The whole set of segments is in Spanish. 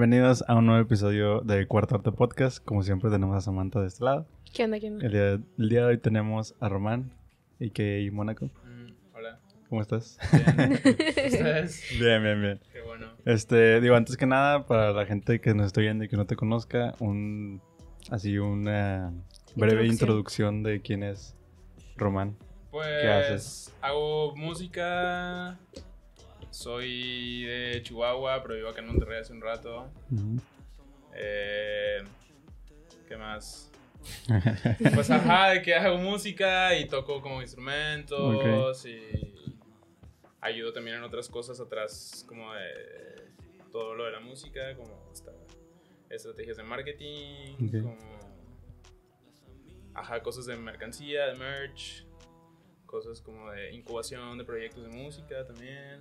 Bienvenidos a un nuevo episodio de Cuarto Arte Podcast. Como siempre tenemos a Samantha de este lado. ¿Qué onda? ¿Qué onda? El día, el día de hoy tenemos a Román y que Mónaco. Mm, hola. ¿Cómo estás? Bien. ¿Ustedes? bien, bien, bien. Qué bueno. Este, digo, antes que nada, para la gente que nos está viendo y que no te conozca, un así una breve Introducción. introducción de quién es Román. Pues haces? hago música. Soy de Chihuahua, pero vivo acá en Monterrey hace un rato. Eh, ¿Qué más? Pues ajá, de que hago música y toco como instrumentos y ayudo también en otras cosas atrás como de todo lo de la música, como esta- estrategias de marketing, como ajá, cosas de mercancía, de merch, cosas como de incubación de proyectos de música también.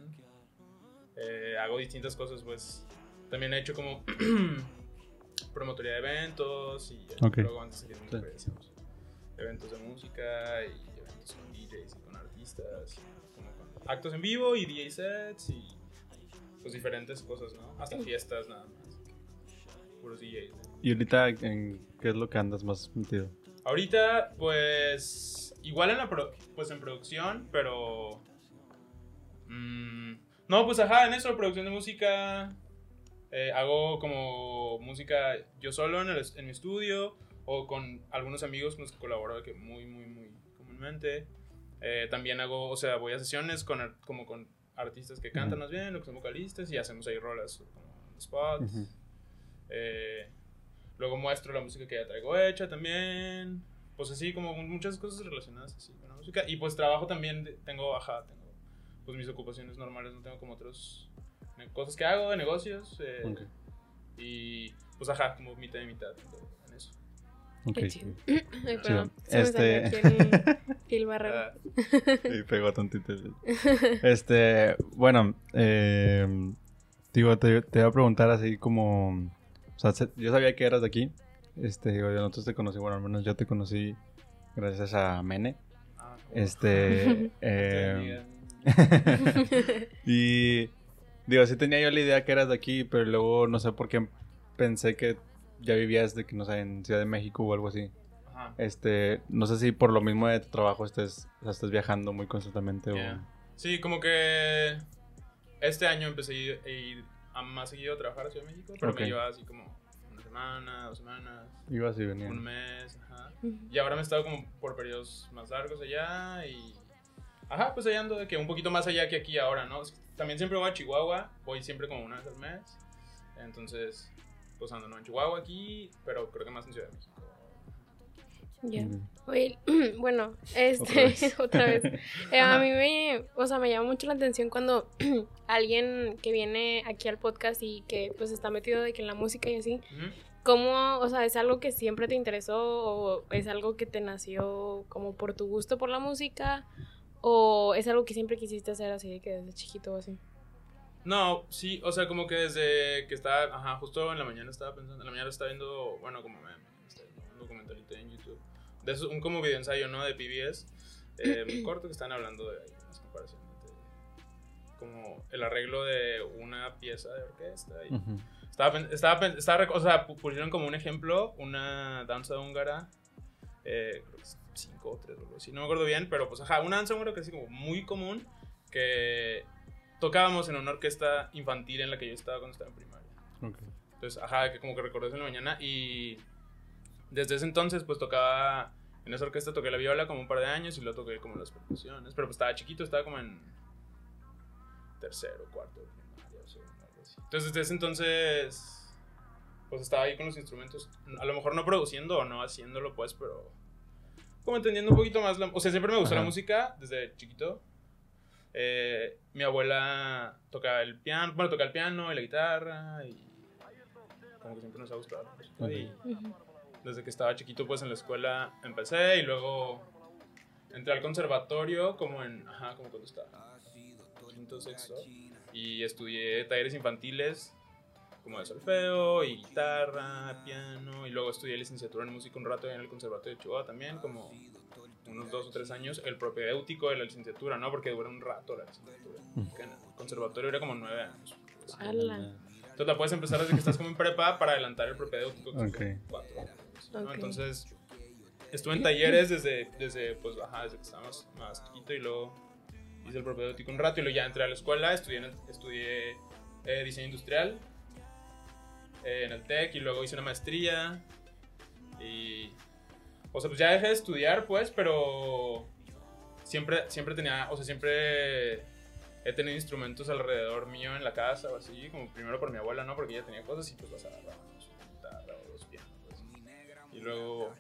Eh, hago distintas cosas, pues también he hecho como promotoría de eventos y Ok. luego antes de salir Sí. eventos de música y eventos con DJs y con artistas, como con actos en vivo y DJ sets y pues diferentes cosas, ¿no? Hasta fiestas nada más. Puros DJs. ¿no? ¿Y ahorita en qué es lo que andas más metido? Ahorita, pues, igual en la pro- pues en producción, pero... mm, no, pues ajá, en eso, producción de música. eh, hago como música yo solo en, el en mi estudio o con algunos amigos con los que colaboro que muy, muy, muy comúnmente. Eh, también hago, o sea, voy a sesiones con, como con artistas que cantan más bien o que son vocalistas y hacemos ahí rolas como on the spot. Ujú. Eh, luego muestro la música que ya traigo hecha también. Pues así, como muchas cosas relacionadas así con la música. Y pues trabajo también, tengo, ajá, tengo pues mis ocupaciones normales, no tengo como otros cosas que hago de negocios. eh, Ok. Y pues ajá, como mitad y mitad en eso. Ok. Qué chido. Ay, perdón. Sí. Se me Este- salió aquí el, el barrero. Ah, Y pegó tantito. Este, bueno, eh, digo, te, te iba a preguntar así como, o sea, se- yo sabía que eras de aquí, este, digo, nosotros te conocí, bueno, al menos yo te conocí gracias a Mene, ah, este, eh, amiga. y digo, sí tenía yo la idea que eras de aquí, pero luego no sé por qué pensé que ya vivías de que, no sé, en Ciudad de México o algo así. Ajá. Este, no sé si por lo mismo de tu trabajo estés, o sea, estés viajando muy constantemente Yeah. Sí, como que este año empecé a ir, a ir a más seguido a trabajar a Ciudad de México, pero me llevaba así como una semana, dos semanas. o ibas y venías. un mes, ajá. Y ahora me he estado como por periodos más largos allá y... Ajá, pues allá ando de que un poquito más allá que aquí ahora, ¿no? También siempre voy a Chihuahua, voy siempre como una vez al mes. Entonces, pues ando ¿no? en Chihuahua aquí, pero creo que más en Ciudad de México. Ya. Mm. Oye, bueno, este, Otra otra vez. vez. Eh, a mí me, o sea, me llama mucho la atención cuando alguien que viene aquí al podcast y que pues está metido de que en la música y así. ¿cómo, o sea, es algo que siempre te interesó o es algo que te nació como por tu gusto por la música o es algo que siempre quisiste hacer así de que desde chiquito o así? No, sí, o sea, como que desde que estaba, ajá, justo en la mañana estaba pensando, en la mañana estaba viendo, bueno, como me, un documentalito en YouTube, de eso, un como video ensayo, ¿no? De PBS, eh, muy corto, que están hablando de ahí, unas comparaciones de como el arreglo de una pieza de orquesta y estaba, pen- estaba, estaba rec- o sea, pu- pusieron como un ejemplo, una danza húngara, eh, creo que es 5 o 3 o algo así, no me acuerdo bien, pero pues ajá, una danza húngara que así como muy común, que tocábamos en una orquesta infantil en la que yo estaba cuando estaba en primaria. Ok. Entonces, ajá, que como que recordé eso en la mañana y desde ese entonces pues tocaba, en esa orquesta toqué la viola como un par de años y luego toqué como las percusiones, pero pues estaba chiquito, estaba como en tercero, cuarto primaria, o sea, algo así. Entonces desde ese entonces pues estaba ahí con los instrumentos, a lo mejor no produciendo o no haciéndolo pues, pero como entendiendo un poquito más, la, o sea, siempre me gustó Ajá. la música desde chiquito. Eh, mi abuela tocaba el piano, bueno, tocaba el piano y la guitarra y como que siempre nos ha gustado la música. Ok. Y desde que estaba chiquito, pues en la escuela empecé y luego entré al conservatorio como en, ajá, como cuando estaba quinto, sexto y estudié talleres infantiles como de solfeo y guitarra, piano y luego estudié licenciatura en música un rato en el conservatorio de Chihuahua también, como unos dos o tres años, el propedéutico de la licenciatura, ¿no? Porque dura un rato la licenciatura. Mm. En el conservatorio era como nueve años. Entonces la puedes empezar desde que estás como en prepa para adelantar el propedéutico. que son Ok. como cuatro años, ¿no? Ok. Entonces estuve en talleres desde, desde, pues, ajá, desde que estaba más, chiquito y luego hice el propedéutico un rato y luego ya entré a la escuela, estudié, estudié eh, diseño industrial en el TEC y luego hice una maestría y... O sea, pues ya dejé de estudiar, pues, pero siempre, siempre tenía, o sea, siempre he tenido instrumentos alrededor mío en la casa o así, como primero por mi abuela, ¿no? Porque ella tenía cosas y pues las agarraba, su guitarra o los pianos. pues. Y luego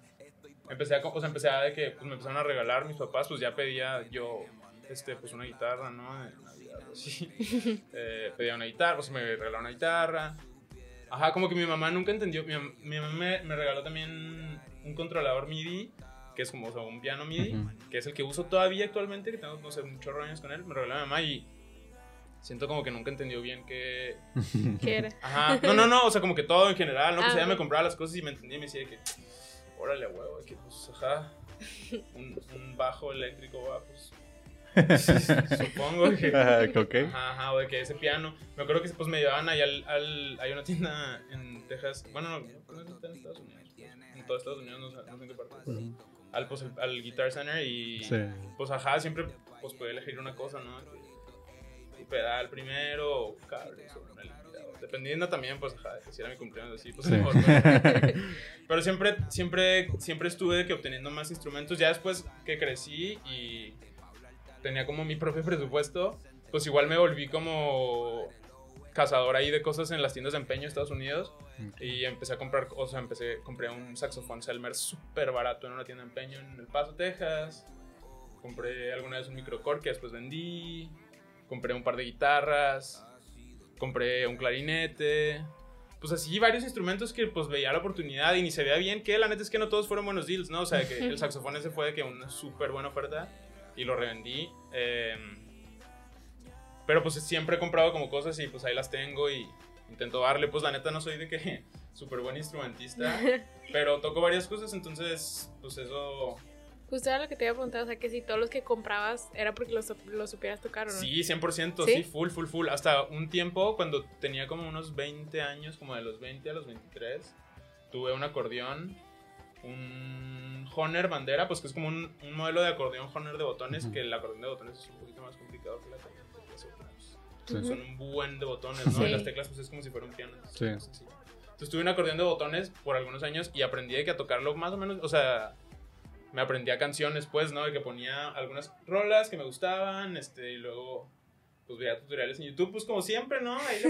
empecé a, o sea, empecé a de que pues me empezaron a regalar mis papás, pues ya pedía yo, este, pues una guitarra, ¿no? De Navidad así. Eh, pedía una guitarra, sea, me regalaron una guitarra. Ajá, como que mi mamá nunca entendió, mi, mi mamá me, me regaló también un controlador MIDI, que es como o sea, un piano MIDI, Ujú. que es el que uso todavía actualmente, que tengo, no sé, muchos años con él, me regaló mi mamá y siento como que nunca entendió bien que... ¿Qué era? Ajá, no, no, no, o sea, como que todo en general, ¿no? Pues Ah, ella me compraba las cosas y me entendía y me decía que, órale, huevo, que pues, ajá, un, un bajo eléctrico, va, pues, supongo que... Ajá, ok. Ajá, ajá, o de que ese piano. Me acuerdo que pues me llevaban ahí al, al- Hay una tienda en Texas. Bueno, no, no está en Estados Unidos. pues, en todo Estados Unidos, no, sé- no sé en qué parte. al, pues, al Guitar Center y. Sí. Pues ajá, siempre pues podía elegir una cosa, ¿no? Que- Un pedal primero o cables o electrizador. Dependiendo también, pues ajá, si era mi cumpleaños así, pues Sí. mejor. Pero, pero siempre, siempre, siempre estuve que obteniendo más instrumentos. Ya después que crecí y tenía como mi propio presupuesto, pues igual me volví como cazador ahí de cosas en las tiendas de empeño de Estados Unidos y empecé a comprar, o sea, empecé, compré un saxofón Selmer súper barato en una tienda de empeño en El Paso, Texas. Compré alguna vez un microcore que después vendí. Compré un par de guitarras. Compré un clarinete. Pues así varios instrumentos que pues veía la oportunidad y ni se veía bien que la neta es que no todos fueron buenos deals, ¿no? O sea, que el saxofón ese fue de que una súper buena oferta y lo revendí. eh, pero pues siempre he comprado como cosas y pues ahí las tengo y intento darle. Pues la neta no soy de que súper buen instrumentista, pero toco varias cosas, entonces pues eso... Justo era lo que te iba a preguntar, o sea, que si todos los que comprabas era porque los, los supieras tocar o no. Sí, 100%, ¿Sí? sí, full, full, full. Hasta un tiempo, cuando tenía como unos 20 años, como de los 20 a los 23, tuve un acordeón, un Honor bandera, pues que es como un, un modelo de acordeón Honor de botones, Ujú. que el acordeón de botones es un poquito más complicado que la tecla de sopranos. Sí. Ujú. Son un buen de botones, ¿no? Sí. Y las teclas pues es como si fuera un piano. es Sí. Entonces tuve un acordeón de botones por algunos años y aprendí de que a tocarlo más o menos, o sea, me aprendía canciones pues, ¿no? De que ponía algunas rolas que me gustaban, este, y luego pues veía tutoriales en YouTube, pues como siempre, ¿no? Ahí lo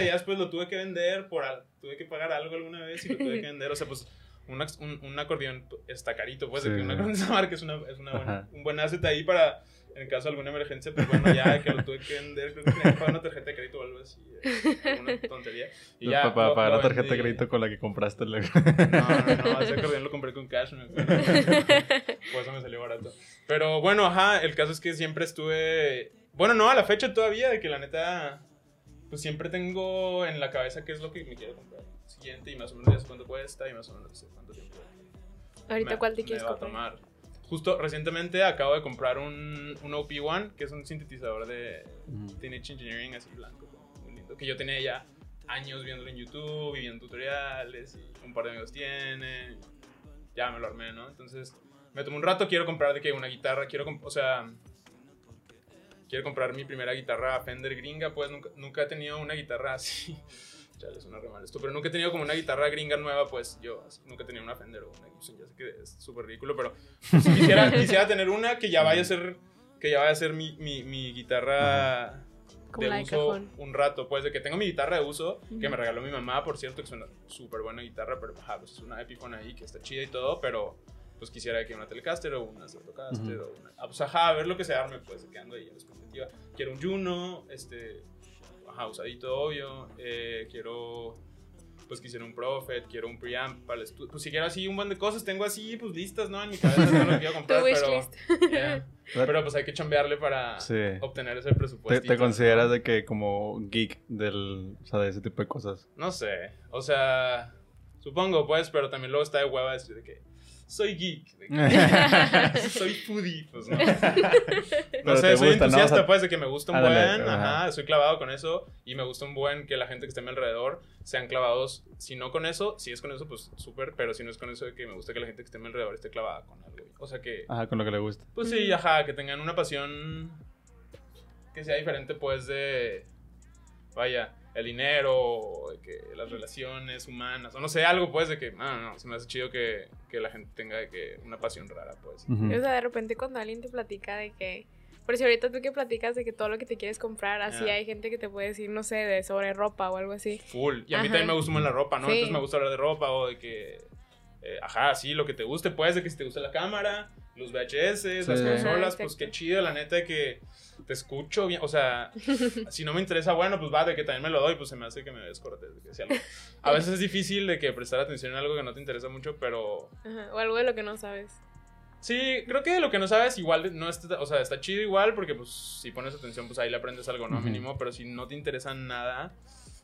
y ya después lo tuve que vender por, tuve que pagar algo alguna vez y lo tuve que vender, o sea, pues un, un, un acordeón está carito, pues, de Sí. que un acordeón de esa marca es, una, es una buena- un buen asset ahí para, en caso de alguna emergencia, pues bueno, ya que lo tuve que vender, creo que tenía que pagar una tarjeta de crédito o algo así, eh, alguna tontería. Y ya, para pagar la tarjeta de vendí. crédito con la que compraste. la- No, no, no, ese acordeón lo compré con cash, me acuerdo. Por eso me salió barato. Pero bueno, ajá, el caso es que siempre estuve. Bueno, no, a la fecha todavía, de que la neta. Pues siempre tengo en la cabeza qué es lo que me quiero comprar. Siguiente, y más o menos ya sé cuánto cuesta, y más o menos sé cuánto tiempo. Ahorita, me- ¿cuál te me quieres comprar? tomar. Justo recientemente acabo de comprar un, un OP1, que es un sintetizador de. Teenage Engineering, así blanco, muy lindo. Que yo tenía ya años viéndolo en YouTube y viendo tutoriales, y un par de amigos tienen. Ya me lo armé, ¿no? Entonces, me tomó un rato, quiero comprar de que una guitarra, quiero, o sea, quiero comprar mi primera guitarra Fender gringa, pues nunca, nunca he tenido una guitarra así. Chale, suena re mal esto, pero nunca he tenido como una guitarra gringa nueva, pues yo así, nunca he tenido una Fender o una Gibson, ya sé que es súper ridículo, pero pues, quisiera, quisiera tener una que ya vaya a ser, que ya vaya a ser mi, mi, mi guitarra Como de uso cajón. un rato, pues de que tengo mi guitarra de uso, que Ujú. me regaló mi mamá, por cierto, que es una súper buena guitarra, pero ajá, pues es una Epiphone ahí que está chida y todo, pero pues quisiera que una Telecaster o una Stratocaster Ujú. o una... ah, pues ajá, a ver lo que se arme, pues quedando ahí en la expectativa. Quiero un Juno, este, ajá, usadito, obvio, eh, quiero... Pues quisiera un Prophet, quiero un preamp para el estudio. Pues si quiero así un buen de cosas, tengo así pues listas, ¿no? En mi cabeza no lo quiero comprar, pero... yeah. Pero pues hay que chambearle para Sí. obtener ese ¿Te, presupuesto. te consideras de que como geek del, o sea, de ese tipo de cosas? No sé, o sea, supongo pues, pero también luego está de hueva decir de que soy geek. de que soy foodie, pues no. No sé, soy gusta, entusiasta, pues, de que me gusta un buen, ajá. ajá. soy clavado con eso, y me gusta un buen que la gente que esté a mi alrededor sean clavados, si no con eso, si es con eso, pues súper, pero si no es con eso, de que me gusta que la gente que esté a mi alrededor esté clavada con algo. O sea que, Ajá, con lo que le gusta. pues sí, ajá, que tengan una pasión que sea diferente, pues, de, vaya, el dinero, o de que las relaciones humanas, o no sé, algo, pues, de que, no, no, se me hace chido que, que la gente tenga de que una pasión rara, pues. O sea, de repente cuando alguien te platica de que... Por si ahorita tú que platicas de que todo lo que te quieres comprar, así Ah. hay gente que te puede decir, no sé, de sobre ropa o algo así. Full. Y a mí Ajá. también me gusta mucho la ropa, ¿no? Sí. Entonces me gusta hablar de ropa o de que, eh, ajá, sí, lo que te guste, pues, de que si te gusta la cámara, los VHS, las consolas, Ajá, pues qué chido, la neta, de que te escucho bien, o sea, si no me interesa, bueno, pues va, de que también me lo doy, pues se me hace que me descortes. de que si algo- A veces es difícil de que prestar atención en algo que no te interesa mucho, pero Ajá, o algo de lo que no sabes. sí, creo que lo que no sabes igual, no está, o sea, está chido igual, porque pues si pones atención, pues ahí le aprendes algo, ¿no? Mínimo, pero si no te interesa nada,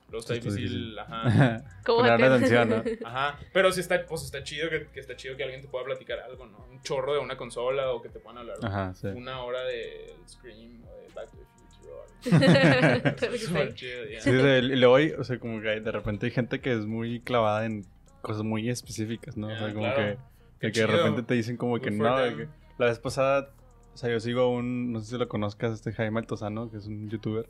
luego está difícil, difícil. ajá. ¿Cómo Ponerle te- atención, ¿no? Ajá, pero sí está, pues está chido que, que está chido que alguien te pueda platicar algo, ¿no? Un chorro de una consola o que te puedan hablar Ajá, sí. una hora de Scream o de Back to the Future Súper sí. chido, y luego hay, o sea, como que hay- de repente hay gente que es muy clavada en cosas muy específicas, ¿no? o sea, como claro. que, de que de chido. repente te dicen como que no, que la vez pasada, o sea, yo sigo a un, no sé si lo conozcas, este Jaime Altozano, que es un youtuber,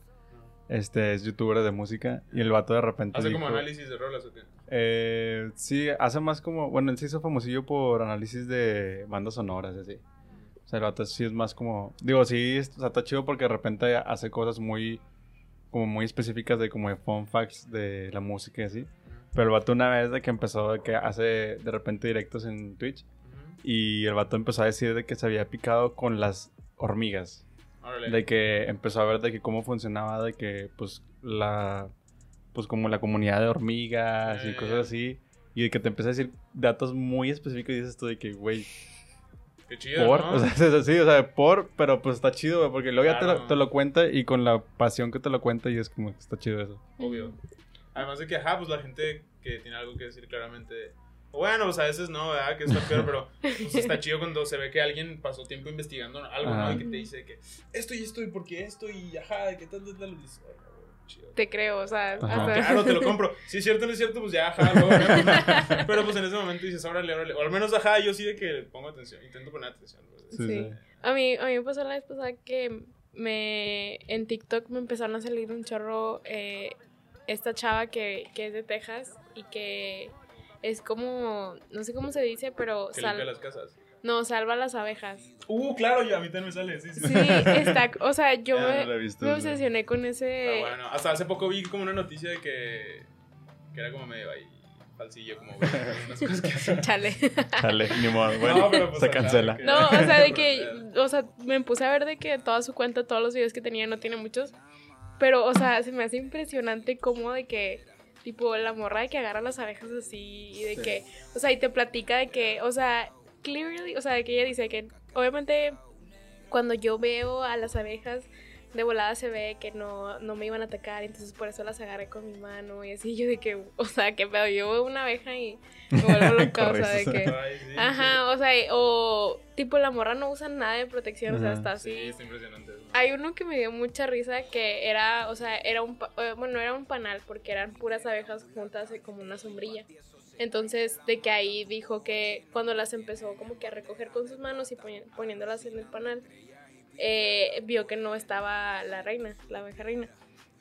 este es youtuber de música, y el vato de repente ¿Hace dijo, como análisis de rolas o qué? eh, sí, hace más como, bueno, él se hizo famosillo por análisis de bandas sonoras así. O sea, el vato sí es más como, digo, sí, es- o sea, está chido porque de repente hace cosas muy, como muy específicas de como de fun facts de la música y así. Pero el vato una vez de que empezó, de que hace de repente directos en Twitch y el vato empezó a decir de que se había picado con las hormigas. Órale. De que empezó a ver de que cómo funcionaba, de que pues la, pues como la comunidad de hormigas y cosas así. Y de que te empieza a decir datos muy específicos y dices tú de que, güey, Qué chido, por, ¿no? o sea, es así, o sea, por, pero pues está chido, güey, porque luego ya te lo, te lo cuenta y con la pasión que te lo cuenta y es como que está chido eso. Obvio. Además de que, ajá, pues la gente que tiene algo que decir claramente. O Bueno, pues a veces no, ¿verdad? Que está peor, pero pues está chido cuando se ve que alguien pasó tiempo investigando algo, Ajá. ¿no? Y que te dice que esto y esto y por qué esto y ajá, de que tal, tal, tal. y dices, "Órale, güey, chido". Te creo, o sea, hasta- claro, te lo compro. Si es cierto o no es cierto, pues ya, ajá, luego. Pero pues en ese momento dices, órale, órale. O al menos, ajá, yo sí de que pongo atención, intento poner atención. pues. Sí, Sí. sí. A mí, a mí me pasó la vez pasada que me en TikTok me empezaron a salir un chorro eh, esta chava que, que es de Texas y que es como, no sé cómo se dice, pero Que sal- limpia las casas. no, salva las abejas. Uh, claro, yo, a mí también me sale, sí, sí. Sí, está, o sea, yo Ya, me, no visto, obsesioné con ese... Bueno. Hasta hace poco vi como una noticia de que, que era como medio ahí falsillo, como unas cosas que hacen. Chale. Chale, ni modo, bueno, No, pero, pues, se cancela. que- No, o sea, de que, o sea, me puse a ver de que toda su cuenta, todos los videos que tenía, no tiene muchos, pero, o sea, se me hace impresionante cómo de que, tipo, la morra de que agarra las abejas así y de Sí. que, o sea, y te platica de que, o sea, clearly, o sea, de que ella dice que, obviamente, cuando yo veo a las abejas, de volada se ve que no, no me iban a atacar, entonces por eso las agarré con mi mano y así, yo de que, o sea, que pedo, yo veo una abeja y me vuelvo loca, o sea, de que... Ay, sí, Ajá, o sea, o tipo la morra no usa nada de protección, o sea, está Sí, así. está impresionante. eso. Hay uno que me dio mucha risa que era, o sea, era un, eh, bueno, era un panal porque eran puras abejas juntas eh, como una sombrilla. Entonces, de que ahí dijo que cuando las empezó como que a recoger con sus manos y poni- poniéndolas en el panal, eh, vio que no estaba la reina, la abeja reina.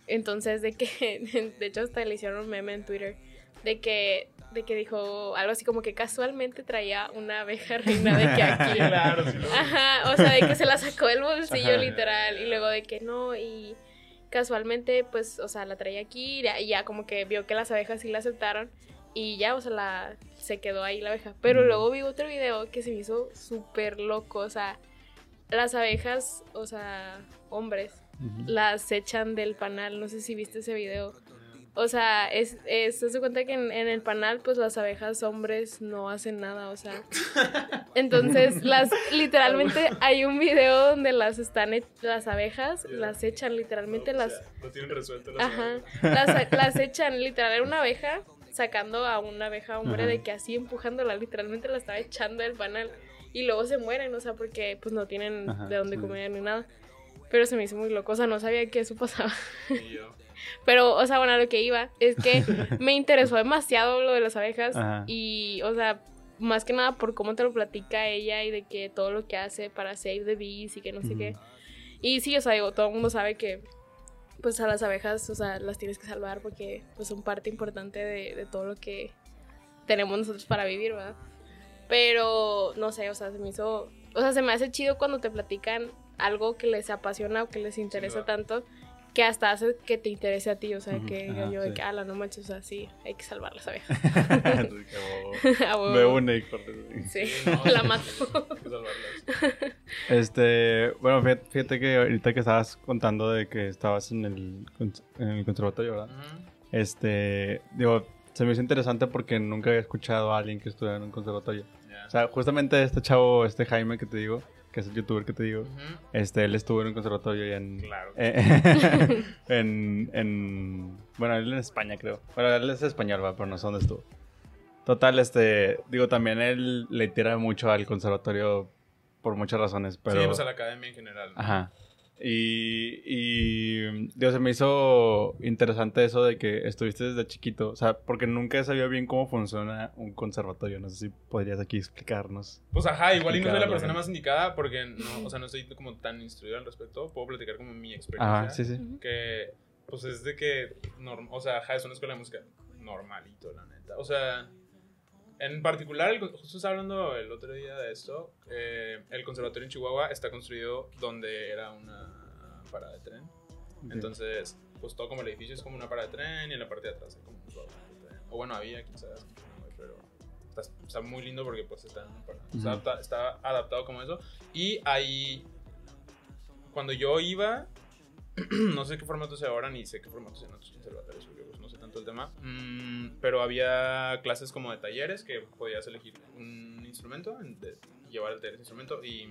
Entonces, de que, de hecho, hasta le hicieron un meme en Twitter, de que, de que dijo algo así como que casualmente traía una abeja reina de que aquí. Claro, sí. Ajá, o sea, de que se la sacó del bolsillo Ajá. literal y luego de que no y casualmente pues, o sea, la traía aquí y ya, y ya como que vio que las abejas sí la aceptaron y ya, o sea, la se quedó ahí la abeja. Pero Mm. luego vi otro video que se me hizo súper loco, o sea, las abejas, o sea, hombres, las echan del panal, no sé si viste ese video. O sea, es, es, se cuenta que en, en el panal, pues las abejas hombres no hacen nada, o sea. Entonces, las, literalmente hay un video donde las están, e- las abejas, las echan, literalmente No, las, pues ya, Lo tienen resuelto las ajá, abejas. las, las echan, literal, era una abeja, sacando a una abeja hombre Ajá. de que así empujándola, literalmente la estaba echando del panal. Y luego se mueren, o sea, porque pues no tienen Ajá, de dónde sí. comer ni nada. Pero se me hizo muy loco, o sea, no sabía que eso pasaba. Y yo, Pero, o sea, bueno, a lo que iba es que me interesó demasiado lo de las abejas Ajá. y, o sea, más que nada por cómo te lo platica ella y de que todo lo que hace para save the bees y que no sé qué. Ujú. Y sí, o sea, digo, todo el mundo sabe que pues a las abejas, o sea, las tienes que salvar porque pues son parte importante de, de todo lo que tenemos nosotros para vivir, ¿verdad? Pero, no sé, o sea, se me hizo, o sea, se me hace chido cuando te platican algo que les apasiona o que les interesa tanto que hasta hace que te interese a ti, o sea, que ajá, yo de sí. que, ala, no manches, o sea, sí, hay que salvar las abejas. Así que, A oh, huevo. Me une, Sí, no, la mato. hay que salvarlas. Este, bueno, fíjate, fíjate que ahorita que estabas contando de que estabas en el, en el conservatorio, ¿verdad? Este, digo, se me hizo interesante porque nunca había escuchado a alguien que estuviera en un conservatorio. O sea, justamente este chavo, este Jaime que te digo, que es el youtuber que te digo, este, él estuvo en un conservatorio y en... Claro. eh, en, en... Bueno, él en España, creo. Bueno, él es español, va, pero no sé dónde estuvo. Total, este... Digo, también él le tira mucho al conservatorio por muchas razones, pero... Sí, pues a la academia en general. ¿no? Ajá. Y, y digo, se me hizo interesante eso de que estuviste desde chiquito, o sea, porque nunca sabía bien cómo funciona un conservatorio, no sé si podrías aquí explicarnos. Pues ajá, igual y no soy la persona más indicada porque no, o sea, no estoy como tan instruido al respecto. Puedo platicar como mi experiencia. Ajá, sí, sí. Que, pues es de que, norm- o sea, ajá, es una escuela de música normalito, la neta. O sea, en particular, justo estaba hablando el otro día de esto, eh, el conservatorio en Chihuahua está construido donde era una parada de tren. Entonces, pues todo como el edificio es como una parada de tren y en la parte de atrás hay como un de tren. O bueno, había quizás, pero está, está muy lindo porque pues está, en una parada. Está Ujú. adapta- está adaptado como eso. Y ahí, cuando yo iba, no sé qué formato sea ahora ni sé qué formato sea en otros conservatorios, el tema, mm, pero había clases como de talleres que podías elegir un instrumento, en- de- llevar el taller instrumento y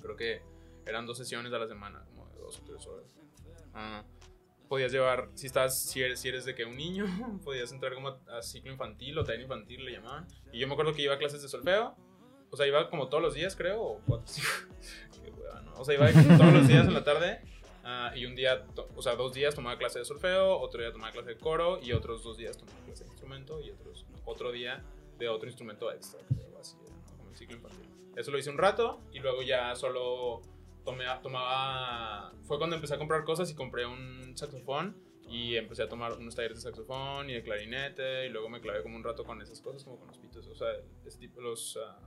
creo que eran dos sesiones a la semana, como dos o tres horas. Ah, podías llevar, si estás, si eres, si eres de que un niño, podías entrar como a, ciclo infantil o taller infantil le llamaban. Y yo me acuerdo que iba a clases de solfeo, o sea, iba como todos los días, creo, o cuatro, cinco. Qué hueva. O sea, iba todos los días en la tarde. Ah, y un día, o sea, dos días tomaba clase de solfeo, otro día tomaba clase de coro y otros dos días tomaba clase de instrumento y otros, otro día de otro instrumento extra, creo, así era, ¿no? Como el ciclo infantil. Eso lo hice un rato y luego ya solo tomé, tomaba... Fue cuando empecé a comprar cosas y compré un saxofón y empecé a tomar unos talleres de saxofón y de clarinete y luego me clavé como un rato con esas cosas, como con los pitos, o sea, ese tipo, los ah,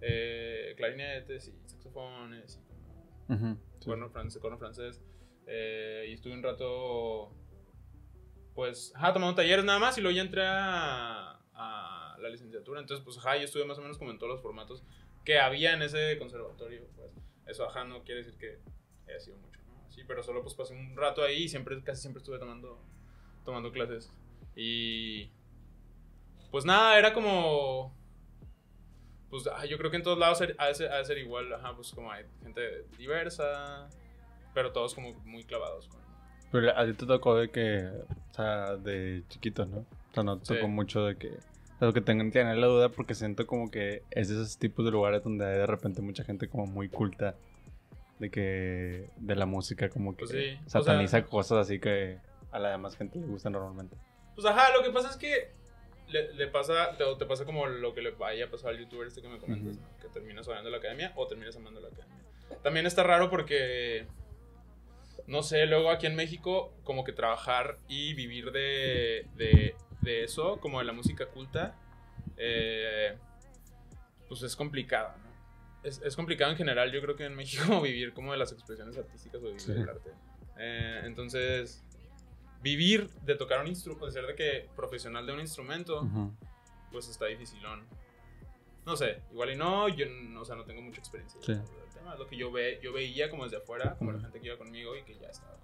eh, clarinetes y saxofones y como Ujú, sí. corno francés, corno francés. Eh, y estuve un rato, pues, ajá, tomando talleres nada más y luego ya entré a, la licenciatura. Entonces, pues, ajá, yo estuve más o menos como en todos los formatos que había en ese conservatorio. Pues, eso, ajá, no quiere decir que haya sido mucho, ¿no? Sí, pero solo pues pasé un rato ahí y siempre, casi siempre estuve tomando, tomando clases. Y, pues nada, era como pues ah, yo creo que en todos lados ha de ser igual, ajá, pues como hay gente diversa, pero todos como muy clavados con... Pero a ti te tocó de que, o sea, de chiquito, ¿no? O sea, no te Sí. tocó mucho de que... O sea, lo que tengo que tener la duda porque siento como que es de esos tipos de lugares donde hay de repente mucha gente como muy culta de que... de la música como que Pues sí, o sataniza sea- cosas así que a la demás gente le gusta normalmente. Pues ajá, lo que pasa es que le, le pasa, te, te pasa como lo que le vaya a pasar al youtuber este que me comentas, Ujú. ¿no? que terminas odiando la academia o terminas amando la academia. También está raro porque, no sé, luego aquí en México como que trabajar y vivir de, de, de eso, como de la música culta, eh, pues es complicado, ¿no? Es, es complicado en general, yo creo que en México vivir como de las expresiones artísticas o vivir Sí. del arte. Eh, entonces, vivir de tocar un instrumento, de ser de que profesional de un instrumento, pues está dificilón. No sé, igual y no, yo no, o sea, no tengo mucha experiencia Sí. Es lo que yo, ve, yo veía como desde afuera, como la gente que iba conmigo y que ya estaba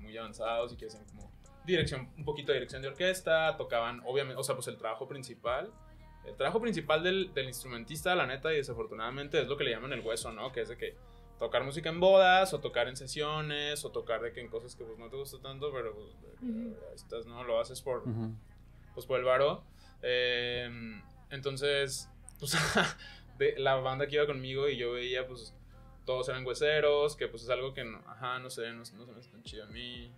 muy avanzados y que hacían como dirección, un poquito de dirección de orquesta, tocaban, obviamente, o sea, pues el trabajo principal. El trabajo principal del, del instrumentista, la neta, y desafortunadamente es lo que le llaman el hueso, ¿no? Que es de que tocar música en bodas, o tocar en sesiones, o tocar de que en cosas que pues no te gusta tanto, pero pues, Ujú. ahí estás, ¿no? Lo haces por, Ujú. pues por el varo. Eh, entonces, pues de la banda que iba conmigo y yo veía, pues todos eran hueseros, que pues es algo que, no, ajá, no sé, no, no se me hace tan chido a mí.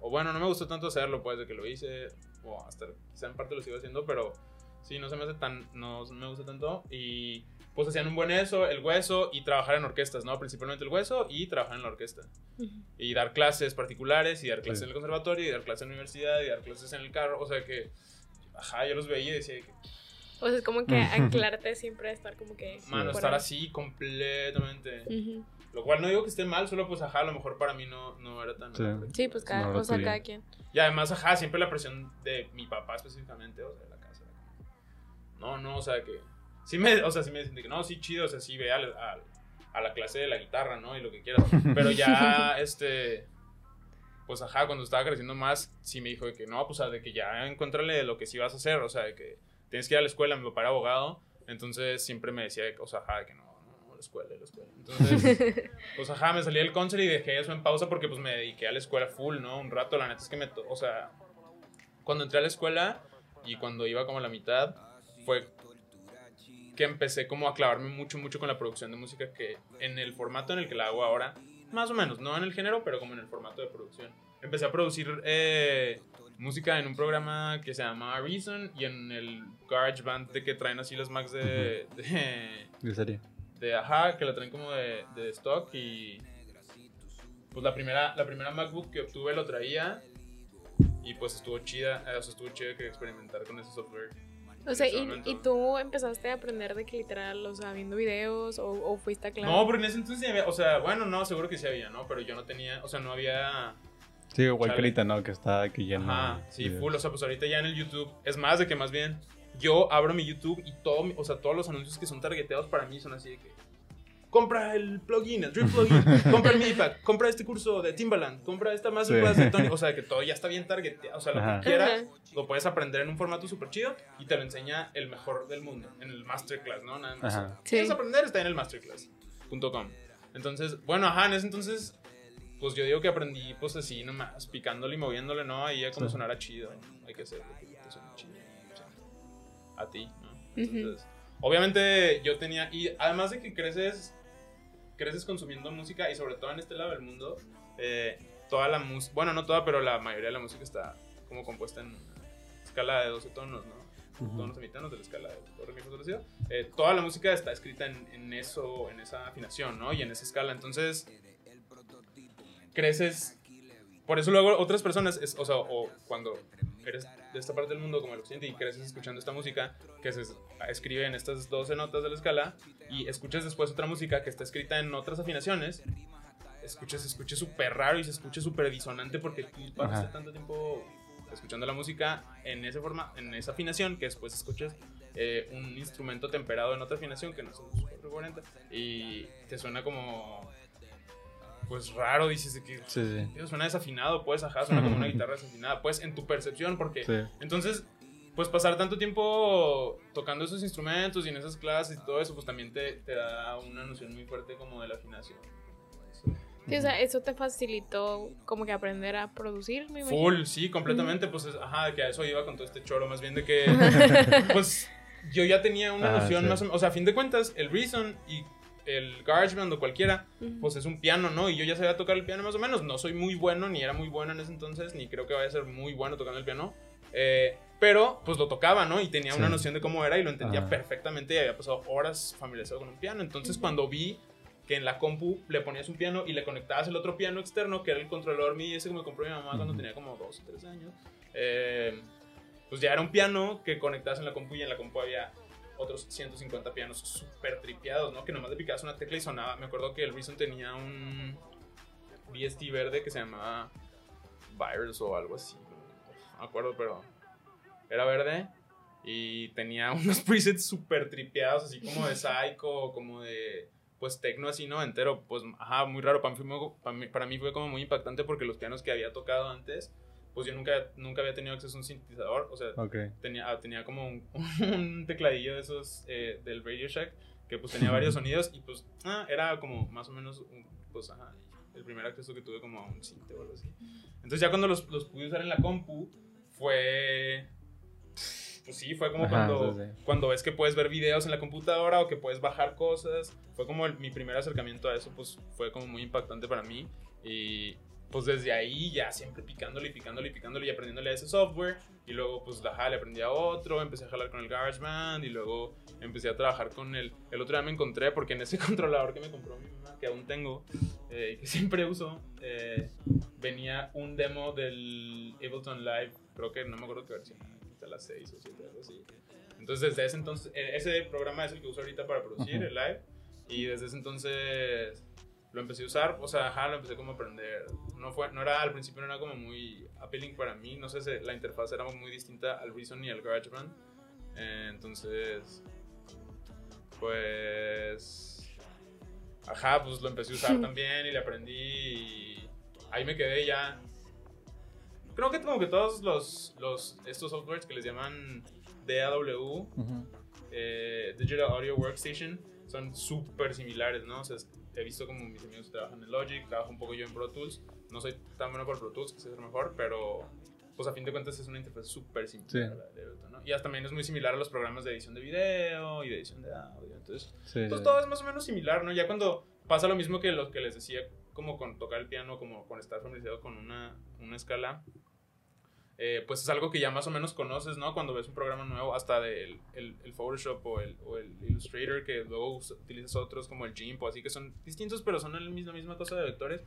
O bueno, no me gustó tanto hacerlo, pues, de que lo hice, o hasta quizá en parte lo sigo haciendo, pero sí, no se me hace tan, no, no me gusta tanto. Y pues hacían un buen eso, el hueso y trabajar en orquestas, ¿no? Principalmente el hueso y trabajar en la orquesta. Y dar clases particulares, y dar clases Sí. en el conservatorio, y dar clases en la universidad, y dar clases en el carro, o sea que, ajá, yo los veía y decía que, O sea, es como que anclarte siempre a estar como que. mano, estar ahí. así completamente. Lo cual no digo que esté mal, solo pues ajá, a lo mejor para mí no, no era tan... Sí. Sí, pues cada, No, tuyo. cada quien. Y además, ajá, siempre la presión de mi papá específicamente, o sea, de la casa. No, no, o sea, que... Sí me, o sea, sí me dicen de que no, sí, chido, o sea, sí, ve al- al- a la clase de la guitarra, ¿no? Y lo que quieras. Pero ya, este... Pues ajá, cuando estaba creciendo más, sí me dijo de que no, pues, o sea, de que ya encuéntrale lo que sí vas a hacer, o sea, de que tienes que ir a la escuela, mi papá era abogado, entonces siempre me decía, o sea, ajá, que no, no, no, la escuela, la escuela. Entonces, pues ajá, me salí del concert y dejé eso en pausa porque pues me dediqué a la escuela full, ¿no? Un rato, la neta es que me, o sea, cuando entré a la escuela y cuando iba como a la mitad, fue que empecé como a clavarme mucho, mucho con la producción de música que en el formato en el que la hago ahora, más o menos, no en el género, pero como en el formato de producción. Empecé a producir eh, música en un programa que se llama Reason y en el GarageBand de que traen así las Macs de, de, ¿De serie? de ajá, que la traen como de, de stock y pues la primera, la primera MacBook que obtuve lo traía y pues estuvo chida, eh, o sea, estuvo chido que experimentar con ese software. O sea, y, y tú empezaste a aprender de que literal, o sea, viendo videos o, o fuiste a clase. No, pero en ese entonces o sea, bueno, no, seguro que sí había, ¿no? Pero yo no tenía, o sea, no había, Sí, igual que ahorita, ¿no? Que está aquí lleno. ajá, sí, videos. full, o sea, pues ahorita ya en el YouTube, es más de que más bien, yo abro mi YouTube y todo, o sea, todos los anuncios que son targeteados para mí son así de que, compra el plugin, el Drip plugin, compra el MIDI pack, compra este curso de Timbaland, compra esta masterclass Sí. de Tony, o sea, que todo ya está bien targeteado, o sea, lo Ajá. que quieras, Ajá. lo puedes aprender en un formato súper chido y te lo enseña el mejor del mundo, en el masterclass, ¿no? Nada más. Sí. ¿Quieres aprender? Está en el masterclass.com. Entonces, bueno, ajá, en ese entonces, pues yo digo que aprendí, pues así nomás, picándole y moviéndole, ¿no? Ahí ya como Sí. sonara chido, hay que hacerlo, que te suene chido, o sea, a ti, ¿no? Entonces, obviamente yo tenía, y además de que creces, creces consumiendo música y sobre todo en este lado del mundo, eh, toda la música, bueno, no toda, pero la mayoría de la música está como compuesta en una escala de 12 tonos, ¿no? Tonos semitonos de la escala de do. Eh, toda la música está escrita en, en eso, en esa afinación, ¿no? Y en esa escala. Entonces, creces. Por eso luego otras personas, es- o sea, o cuando eres de esta parte del mundo como el occidente y creces escuchando esta música que se escribe en estas 12 notas de la escala y escuchas después otra música que está escrita en otras afinaciones, escuchas, se escucha súper raro y se escucha súper disonante porque tú pasaste tanto tiempo escuchando la música en ese forma, en esa afinación que después escuchas eh, un instrumento temperado en otra afinación que no es un 440 y te suena como pues raro, dices de que Sí, sí. "Tío, suena desafinado, pues ajá, suena como una guitarra desafinada, pues en tu percepción porque Sí. entonces pues pasar tanto tiempo tocando esos instrumentos y en esas clases y todo eso, pues también te, te da una noción muy fuerte como de la afinación. Sí, o sea, eso te facilitó como que aprender a producir, me imagino. Full, sí, completamente, pues es- ajá, que a eso iba con todo este choro, más bien de que, pues yo ya tenía una Ajá, noción sí. más o menos, o sea, a fin de cuentas, el Reason y el GarageBand o cualquiera, Ujú. pues es un piano, ¿no? Y yo ya sabía tocar el piano más o menos, no soy muy bueno, ni era muy bueno en ese entonces, ni creo que vaya a ser muy bueno tocando el piano, eh, pero pues lo tocaba, ¿no? Y tenía una noción de cómo era y lo entendía Ajá. perfectamente y había pasado horas familiarizado con un piano, entonces cuando vi que en la compu le ponías un piano y le conectabas el otro piano externo, que era el controlador MIDI, ese que me compró mi mamá cuando tenía como 2 o 3 años, eh, pues ya era un piano que conectabas en la compu y en la compu había otros 150 pianos súper tripeados, ¿no? Que nomás le picabas una tecla y sonaba. Me acuerdo que el Reason tenía un VST verde que se llamaba Virus o algo así. No me acuerdo, pero era verde y tenía unos presets súper tripeados, así como de psycho, como de pues tecno así, ¿no? Entero, pues, ajá, muy raro. Para mí, para mí fue como muy impactante porque los pianos que había tocado antes, pues yo nunca, nunca había tenido acceso a un sintetizador. O sea, Ok. tenía, ah, tenía como un, un tecladillo de esos eh, del Radio Shack que pues tenía varios sonidos y pues ah, era como más o menos un- pues ajá, el primer acceso que tuve como a un sinte o algo así. Entonces ya cuando los, los pude usar en la compu fue pues sí, fue como Ajá, cuando, sí, sí. cuando ves que puedes ver videos en la computadora o que puedes bajar cosas. Fue como el- mi primer acercamiento a eso, pues fue como muy impactante para mí. Y pues desde ahí ya siempre picándole y picándole y picándole y aprendiéndole a ese software. Y luego pues ajá, le aprendí a otro, empecé a jalar con el GarageBand y luego empecé a trabajar con el... El otro día me encontré porque en ese controlador que me compró mi mamá, que aún tengo, eh, que siempre uso, eh, venía un demo del Ableton Live, creo que no me acuerdo qué versión, quizá la 6 o 7, algo así. Entonces desde ese entonces, eh, ese programa es el que uso ahorita para producir, el Live, y desde ese entonces lo empecé a usar, o sea, ajá, lo empecé como a aprender. No, fue, no era, al principio no era como muy appealing para mí, no sé, si la interfaz era muy distinta al Reason y al GarageBand. Eh, entonces, pues, ajá, pues lo empecé a usar también y le aprendí y ahí me quedé ya. Creo que como que todos los, los estos softwares que les llaman DAW, Ujú. eh, Digital Audio Workstation son súper similares, ¿no? O sea, he visto como mis amigos trabajan en Logic, trabajo un poco yo en Pro Tools. No soy tan bueno por Pro Tools, que sé ser mejor, pero pues a fin de cuentas es una interfaz súper similar Sí. a la de Ableton, ¿no? Y hasta también es muy similar a los programas de edición de video y de edición de audio. Entonces, Sí, pues todo es más o menos similar, ¿no? Ya cuando pasa lo mismo que lo que les decía, como con tocar el piano, como con estar familiarizado con una, una escala, eh, pues es algo que ya más o menos conoces, ¿no? Cuando ves un programa nuevo, hasta del el, el Photoshop o el, o el Illustrator, que luego utilizas otros como el GIMP o así, que son distintos, pero son la misma cosa de vectores,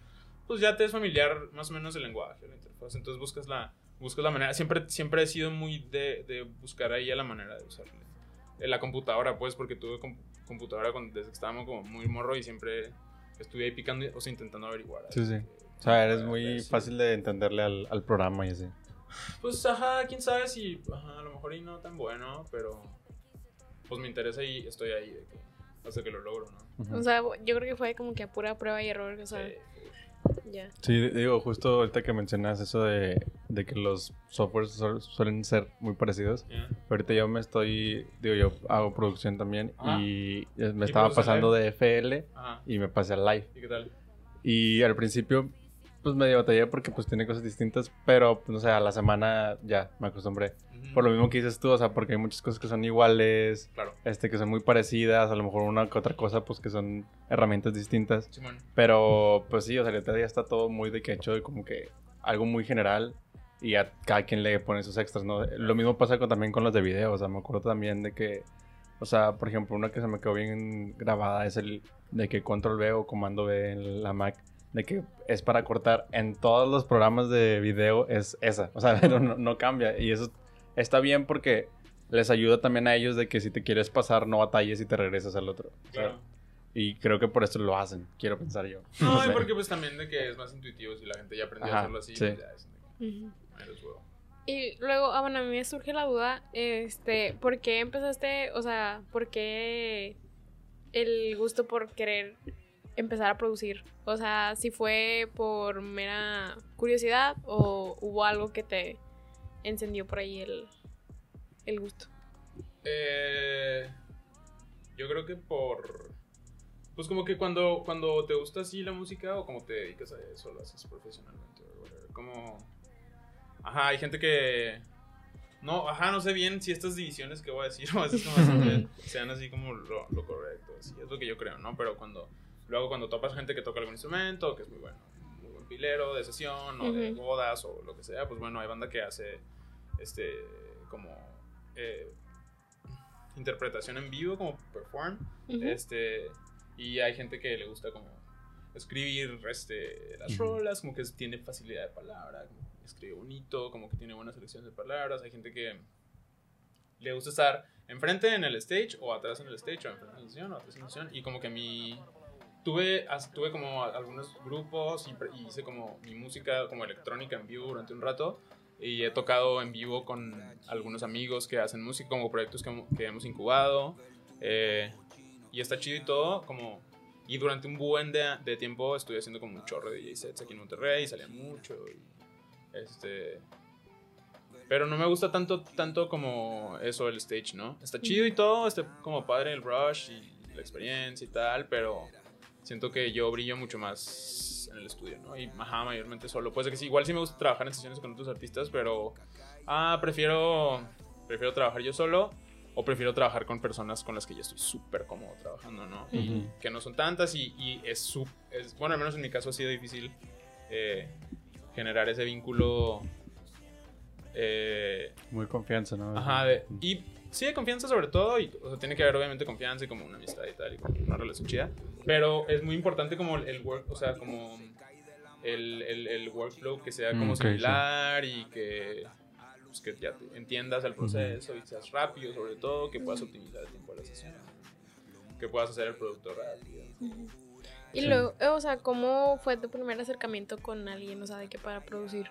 pues ya te es familiar más o menos el lenguaje, la interfaz. Entonces buscas la, buscas la manera. Siempre, siempre he sido muy de, de buscar ahí a la manera de usarle. En la computadora, pues, porque tuve com- computadora cuando, desde que estábamos como muy morro y siempre estuve ahí picando, o sea, intentando averiguar. Sí, sí. O sea, eres muy fácil de entenderle al, al programa y así. Pues, ajá, quién sabe si ajá, a lo mejor y no tan bueno, pero pues me interesa y estoy ahí de que, hasta que lo logro, ¿no? Ujú. O sea, yo creo que fue como que a pura prueba y error, o sea, Sí. ya. Sí, digo, justo ahorita que mencionas eso de, de que los softwares su- suelen ser muy parecidos. Ya. Ahorita yo me estoy, digo, yo hago producción también Ajá. y eh, me ¿Y estaba pasando de FL Ajá. y me pasé al live. ¿Y qué tal? Y al principio, pues medio batallé porque pues tiene cosas distintas, pero pues, no sé, a la semana ya me acostumbré. Por lo mismo que dices tú, o sea, porque hay muchas cosas que son iguales, Claro. este, que son muy parecidas, a lo mejor una que otra cosa, pues que son herramientas distintas. Simón. Pero pues sí, o sea, ya está todo muy de que hecho de como que algo muy general y a cada quien le pone sus extras, ¿no? Lo mismo pasa con, también con los de video, o sea, me acuerdo también de que, o sea, por ejemplo, una que se me quedó bien grabada es el de que control V o comando V en la Mac, de que es para cortar en todos los programas de video, es esa, o sea, no, no, no cambia y eso está bien porque les ayuda también a ellos de que si te quieres pasar no batalles y te regresas al otro. o sea, Claro. y creo que por eso lo hacen, quiero pensar yo. No, y sé. porque pues también de que es más intuitivo si la gente ya aprendió a hacerlo así, sí. pues ya es. Y luego, ah, bueno, a mí me surge la duda, este, ¿por qué empezaste, o sea, por qué el gusto por querer empezar a producir? O sea, si fue por mera curiosidad o hubo algo que te encendió por ahí el, el gusto. Eh, yo creo que por. Pues como que cuando, cuando te gusta así la música o como te dedicas a eso, lo haces profesionalmente. Como. Ajá, hay gente que. No, ajá, no sé bien si estas divisiones que voy a decir o esas como siempre sean así como lo, lo correcto. Así es lo que yo creo, ¿no? Pero cuando. Luego cuando topas gente que toca algún instrumento, que es muy bueno, muy buen pilero de sesión o de bodas o lo que sea, pues bueno, hay banda que hace este como eh, interpretación en vivo, como perform, este y hay gente que le gusta como escribir este, las Ujú. rolas, como que tiene facilidad de palabra, como que escribe bonito, como que tiene buena selección de palabras, hay gente que le gusta estar enfrente en el stage o atrás en el stage o enfrente en la sesión o atrás en la sesión y como que mi tuve tuve como algunos grupos y, hice como mi música como electrónica en vivo durante un rato. Y he tocado en vivo con algunos amigos que hacen música como proyectos que, que hemos incubado. Eh, y está chido y todo como y durante un buen de, de tiempo estuve haciendo como un chorro de DJ sets aquí en Monterrey y salía mucho y este pero no me gusta tanto tanto como eso el stage no está chido y todo está como padre el rush y la experiencia y tal pero siento que yo brillo mucho más en el estudio, ¿no? Y ajá, mayormente solo. Pues que sí, igual sí me gusta trabajar en sesiones con otros artistas, pero ah, prefiero prefiero trabajar yo solo o prefiero trabajar con personas con las que ya estoy súper cómodo trabajando, ¿no? Y que no son tantas y, y es, su- es, bueno, al menos en mi caso ha sido difícil eh, generar ese vínculo. eh, Muy confianza, ¿no? Ajá, de- y sí, de confianza sobre todo, y, o sea, tiene que haber obviamente confianza y como una amistad y tal, y como una relación chida, pero es muy importante como el, work, o sea, como el, el, el workflow que sea Mm, como ok, sí. similar y que, pues, que ya te entiendas el proceso y seas rápido sobre todo, que puedas optimizar el tiempo de la sesión, que puedas hacer el producto rápido. Y Sí. luego, eh, o sea, ¿cómo fue tu primer acercamiento con alguien, o sea, de que para producir?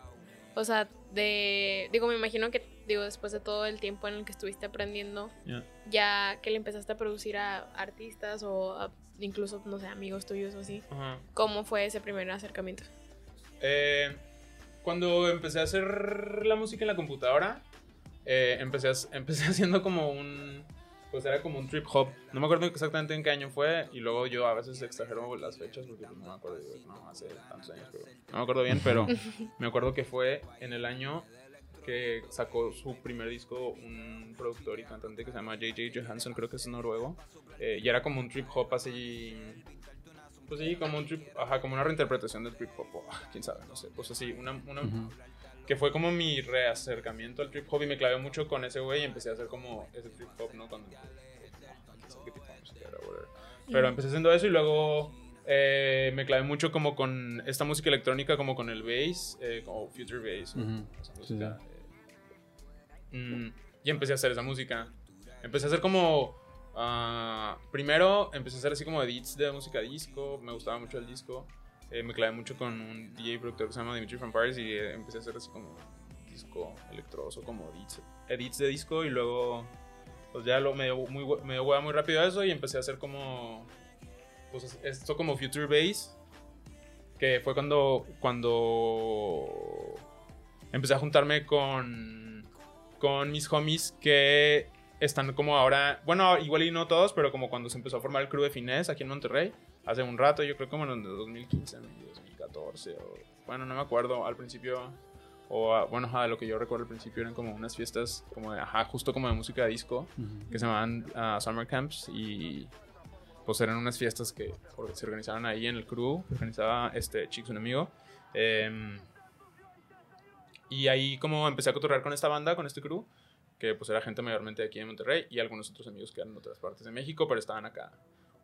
O sea, de, digo, me imagino que, digo, después de todo el tiempo en el que estuviste aprendiendo, Ya. ya que le empezaste a producir a artistas o a incluso, no sé, amigos tuyos o así, Ajá. ¿cómo fue ese primer acercamiento? Eh, cuando empecé a hacer la música en la computadora, eh, empecé, a- empecé haciendo como un. Pues era como un trip hop. No me acuerdo exactamente en qué año fue. Y luego yo a veces exagero las fechas porque no me acuerdo. No, hace tantos años, pero. No me acuerdo bien, pero me acuerdo que fue en el año que sacó su primer disco un productor y cantante que se llama JJ Johansson, creo que es noruego. Eh, y era como un trip hop así. Pues sí, como un trip, ajá, como una reinterpretación del trip hop, o, ah, quién sabe, no sé, pues así, una, una Ujú. que fue como mi reacercamiento al trip hop y me clavé mucho con ese güey y empecé a hacer como ese trip hop, ¿no? Cuando, ah, quién sabe qué tipo de música era. Pero empecé haciendo eso y luego eh, me clavé mucho como con esta música electrónica, como con el bass, eh, como future bass, Sí, eh, mm, y empecé a hacer esa música. Empecé a hacer como ah, primero empecé a hacer así como edits de música disco, me gustaba mucho el disco. Eh, me clavé mucho con un DJ productor que se llama Dimitri from Paris y empecé a hacer así como disco electroso, como edits, edits de disco y luego pues ya lo me dio muy me dio muy rápido eso y empecé a hacer como pues esto como future bass que fue cuando cuando empecé a juntarme con con mis homies que están como ahora, bueno, igual y no todos, pero como cuando se empezó a formar el crew de Finés aquí en Monterrey, hace un rato, yo creo como en el 2015, ¿no? 2014, o, bueno, no me acuerdo, al principio, o bueno, ajá, lo que yo recuerdo al principio eran como unas fiestas, como de, ajá, justo como de música de disco, que se llamaban ah, Summer Camps y pues eran unas fiestas que se organizaban ahí en el crew, organizaba este Chicos un amigo. em, y ahí como empecé a cotorrear con esta banda, con este crew, que pues era gente mayormente de aquí en Monterrey y algunos otros amigos que eran de otras partes de México, pero estaban acá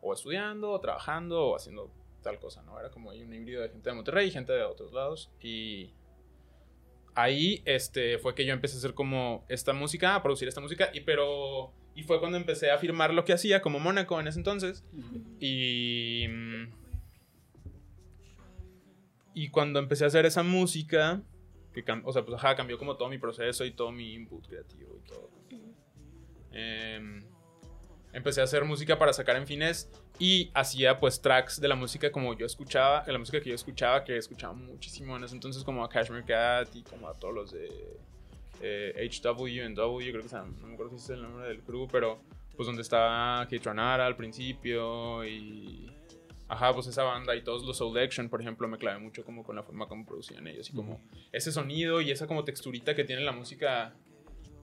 o estudiando, o trabajando, o haciendo tal cosa, ¿no? Era como ahí un híbrido de gente de Monterrey y gente de otros lados. Y ahí este, fue que yo empecé a hacer como esta música, a producir esta música, y pero... Y fue cuando empecé a firmar lo que hacía como Mónaco en ese entonces. Y... mm, Y cuando empecé a hacer esa música, que o sea, pues ajá, cambió como todo mi proceso y todo mi input creativo y todo. Em, empecé a hacer música para sacar en fines y hacía pues tracks de la música como yo escuchaba, la música que yo escuchaba, que escuchaba muchísimo en ese entonces como a Cashmere Cat y como a todos los de eh, HW and W, creo que se llama, no me acuerdo si es el nombre del crew, pero pues donde estaba Kate Ranara al principio y ajá, pues esa banda y todos los Soul Action, por ejemplo, me clavé mucho como con la forma como producían ellos y como ese sonido y esa como texturita que tiene la música,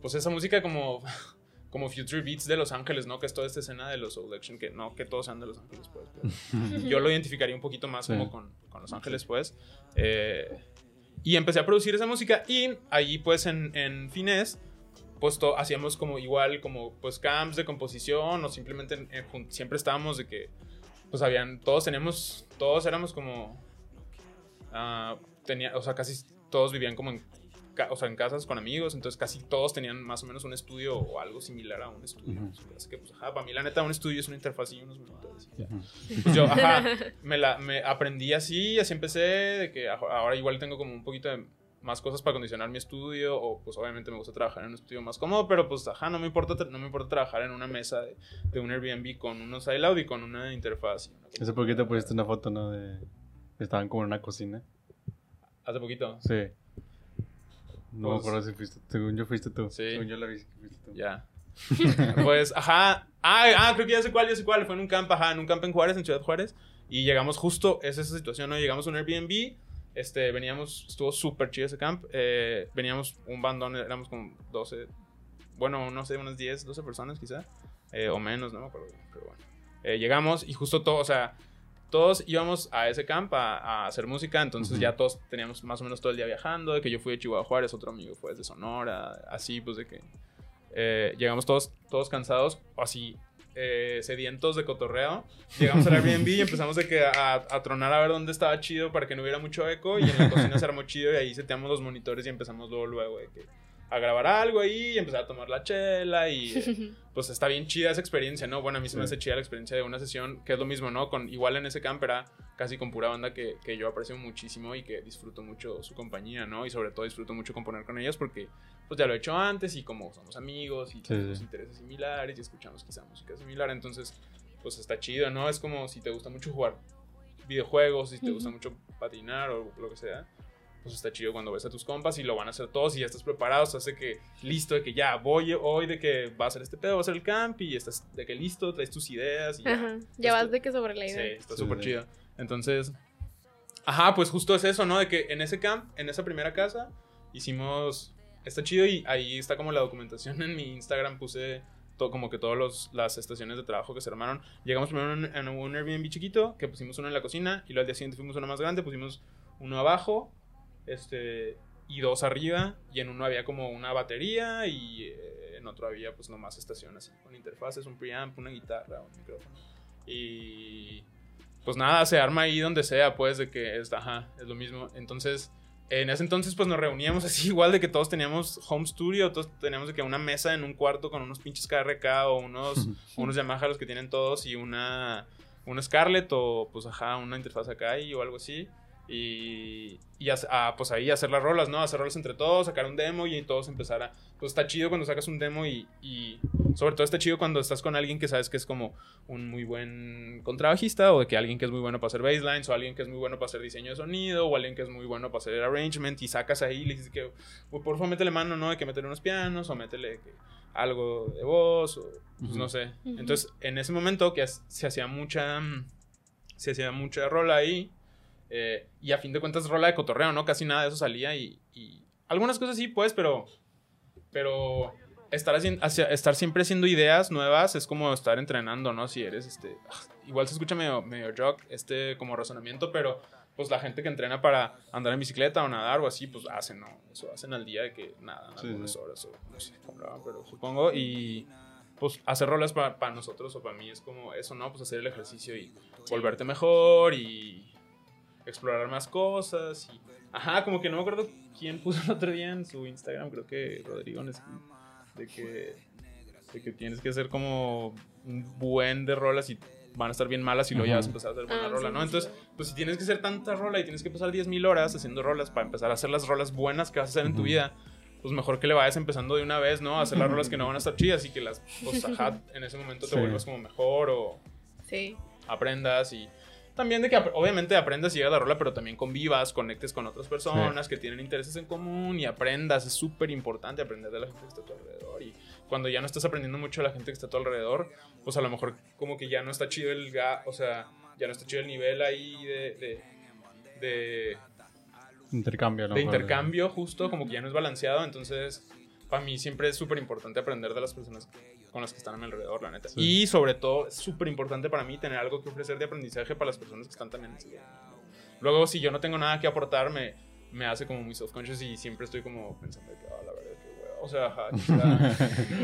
pues esa música como como Future Beats de Los Ángeles, ¿no? Que es toda esta escena de los Soul Action, que no que todos sean de Los Ángeles, pues. yo lo identificaría un poquito más Sí. como con, con Los Ángeles, pues. Eh, y empecé a producir esa música y ahí, pues, en, en pues hacíamos como igual, como pues camps de composición o simplemente eh, siempre estábamos de que, pues habían, todos teníamos, todos éramos como, ah, tenía, o sea, casi todos vivían como en, o sea, en casas con amigos, entonces casi todos tenían más o menos un estudio o algo similar a un estudio. Así que, pues, ajá, para mí la neta un estudio es una interfaz y unos monitores. ya. Ujú. Pues yo, ajá, me, la, me aprendí así, así empecé, de que ahora igual tengo como un poquito de más cosas para condicionar mi estudio, o pues obviamente me gusta trabajar en un estudio más cómodo, pero pues ajá, no me importa, tra- no me importa trabajar en una mesa de, de un Airbnb con unos iLoud y con una interfaz. y una cosa. Hace poquito pusiste una foto, ¿no? De... Estaban como en una cocina. Hace poquito, Sí. No me Pues- acuerdo si fuiste. Según yo fuiste tú. Sí. Según yo la vi fuiste tú. ya. pues, ajá, ah, ah, creo que ya sé cuál, ya sé cuál, fue en un camp, ajá, en un camp en Juárez, en Ciudad Juárez, y llegamos justo, es esa situación, ¿no? Llegamos a un Airbnb, este, veníamos, estuvo súper chido ese camp, eh, veníamos un bandón, éramos como 12, bueno, no sé, unas 10, 12 personas quizá, eh, o menos, no me acuerdo, pero bueno. Eh, llegamos y justo todo, o sea, todos íbamos a ese camp a, a hacer música, entonces ya todos teníamos más o menos todo el día viajando, de que yo fui de Chihuahua Juárez, otro amigo fue de Sonora, así, pues de que eh, llegamos todos, todos cansados, así, eh, sedientos de cotorreo. Llegamos al Airbnb y empezamos de que a, a tronar a ver dónde estaba chido para que no hubiera mucho eco y en la cocina se armó chido y ahí seteamos los monitores y empezamos luego, luego de que a grabar algo ahí y empezar a tomar la chela y pues está bien chida esa experiencia, ¿no? Bueno, a mí se me hace chida la experiencia de una sesión, que es lo mismo, ¿no? Con, igual en ese camp era casi con pura banda que, que yo aprecio muchísimo y que disfruto mucho su compañía, ¿no? Y sobre todo disfruto mucho componer con ellos porque pues ya lo he hecho antes y como somos amigos y tenemos sí. intereses similares y escuchamos quizá música similar, entonces pues está chido, ¿no? Es como si te gusta mucho jugar videojuegos, si te gusta mucho patinar o lo que sea, pues está chido cuando ves a tus compas y lo van a hacer todos y ya estás preparado, se hace que listo, de que ya voy hoy, de que va a hacer este pedo, va a hacer el camp y estás de que listo, traes tus ideas y ya. Ajá. Ya vas de que sobre la Sí, idea. está Sí, súper sí. chido. Entonces, ajá, pues justo es eso, ¿no? De que en ese camp, en esa primera casa, hicimos, está chido y ahí está como la documentación en mi Instagram, puse to- como que todas las estaciones de trabajo que se armaron. Llegamos primero en, en un Airbnb chiquito, que pusimos uno en la cocina, y luego al día siguiente fuimos uno más grande, pusimos uno abajo, este, y dos arriba, y en uno había como una batería, y eh, en otro había pues nomás estación así, con interfaces, un preamp, una guitarra, un micrófono. Y pues nada, se arma ahí donde sea, pues, de que es, ajá, es lo mismo. Entonces, en ese entonces, pues nos reuníamos así, igual de que todos teníamos home studio, todos teníamos de que una mesa en un cuarto con unos pinches KRK o unos, unos Yamaha los que tienen todos y una, una Scarlett o pues ajá, una interfaz acá y o algo así. Y, y ah, pues ahí hacer las rolas, ¿no? Hacer rolas entre todos, sacar un demo y todos empezar a... Pues está chido cuando sacas un demo y, y sobre todo está chido cuando estás con alguien que sabes que es como un muy buen contrabajista o de que alguien que es muy bueno para hacer basslines o alguien que es muy bueno para hacer diseño de sonido o alguien que es muy bueno para hacer arrangement y sacas ahí y le dices que "Uy, por favor métele mano, ¿no? De que meterle unos pianos o métele que algo de voz o pues no sé. Entonces, en ese momento que se hacía mucha mm, se hacía mucha rola ahí eh, y a fin de cuentas rola de cotorreo, ¿no? Casi nada de eso salía y, y algunas cosas sí, pues, pero pero estar, hacia- estar siempre haciendo ideas nuevas es como estar entrenando, ¿no? Si eres, este, igual se escucha medio, medio jog, este, como razonamiento, pero pues la gente que entrena para andar en bicicleta o nadar o así, pues hacen, ¿no? Eso hacen al día de que nada, Sí, algunas sí. horas o no sé cómo lo hagan, pero supongo y pues hacer rolas para nosotros o para mí es como eso, ¿no? Pues hacer el ejercicio y volverte mejor y explorar más cosas y ajá, como que no me acuerdo quién puso el otro día en su Instagram, creo que Rodrigo de que de que tienes que hacer como un buen de rolas y van a estar bien malas y luego ya vas a empezar a hacer buena Ah, rola, sí, ¿no? Entonces, pues si tienes que hacer tanta rola y tienes que pasar 10.000 horas haciendo rolas para empezar a hacer las rolas buenas que vas a hacer en tu vida, pues mejor que le vayas empezando de una vez, ¿no? A hacer las rolas que no van a estar chidas y que las, pues, ajá, en ese momento te Sí. vuelvas como mejor o Sí. aprendas y también de que obviamente aprendas y llegas a la rola, pero también convivas, conectes con otras personas que tienen intereses en común y aprendas. Es súper importante aprender de la gente que está a tu alrededor. Y cuando ya no estás aprendiendo mucho de la gente que está a tu alrededor, pues a lo mejor como que ya no está chido el ga, o sea, ya no está chido el nivel ahí de, de, de, Intercambio, ¿no? de intercambio justo, como que ya no es balanceado. Entonces, para mí siempre es súper importante aprender de las personas con las que están a mi alrededor, la neta. Sí. Y sobre todo, es súper importante para mí tener algo que ofrecer de aprendizaje para las personas que están también en ese. Luego, si yo no tengo nada que aportar, me, me hace como muy self-conscious y siempre estoy como pensando que, ah, la verdad, que hueva. O sea, ajá, quisiera,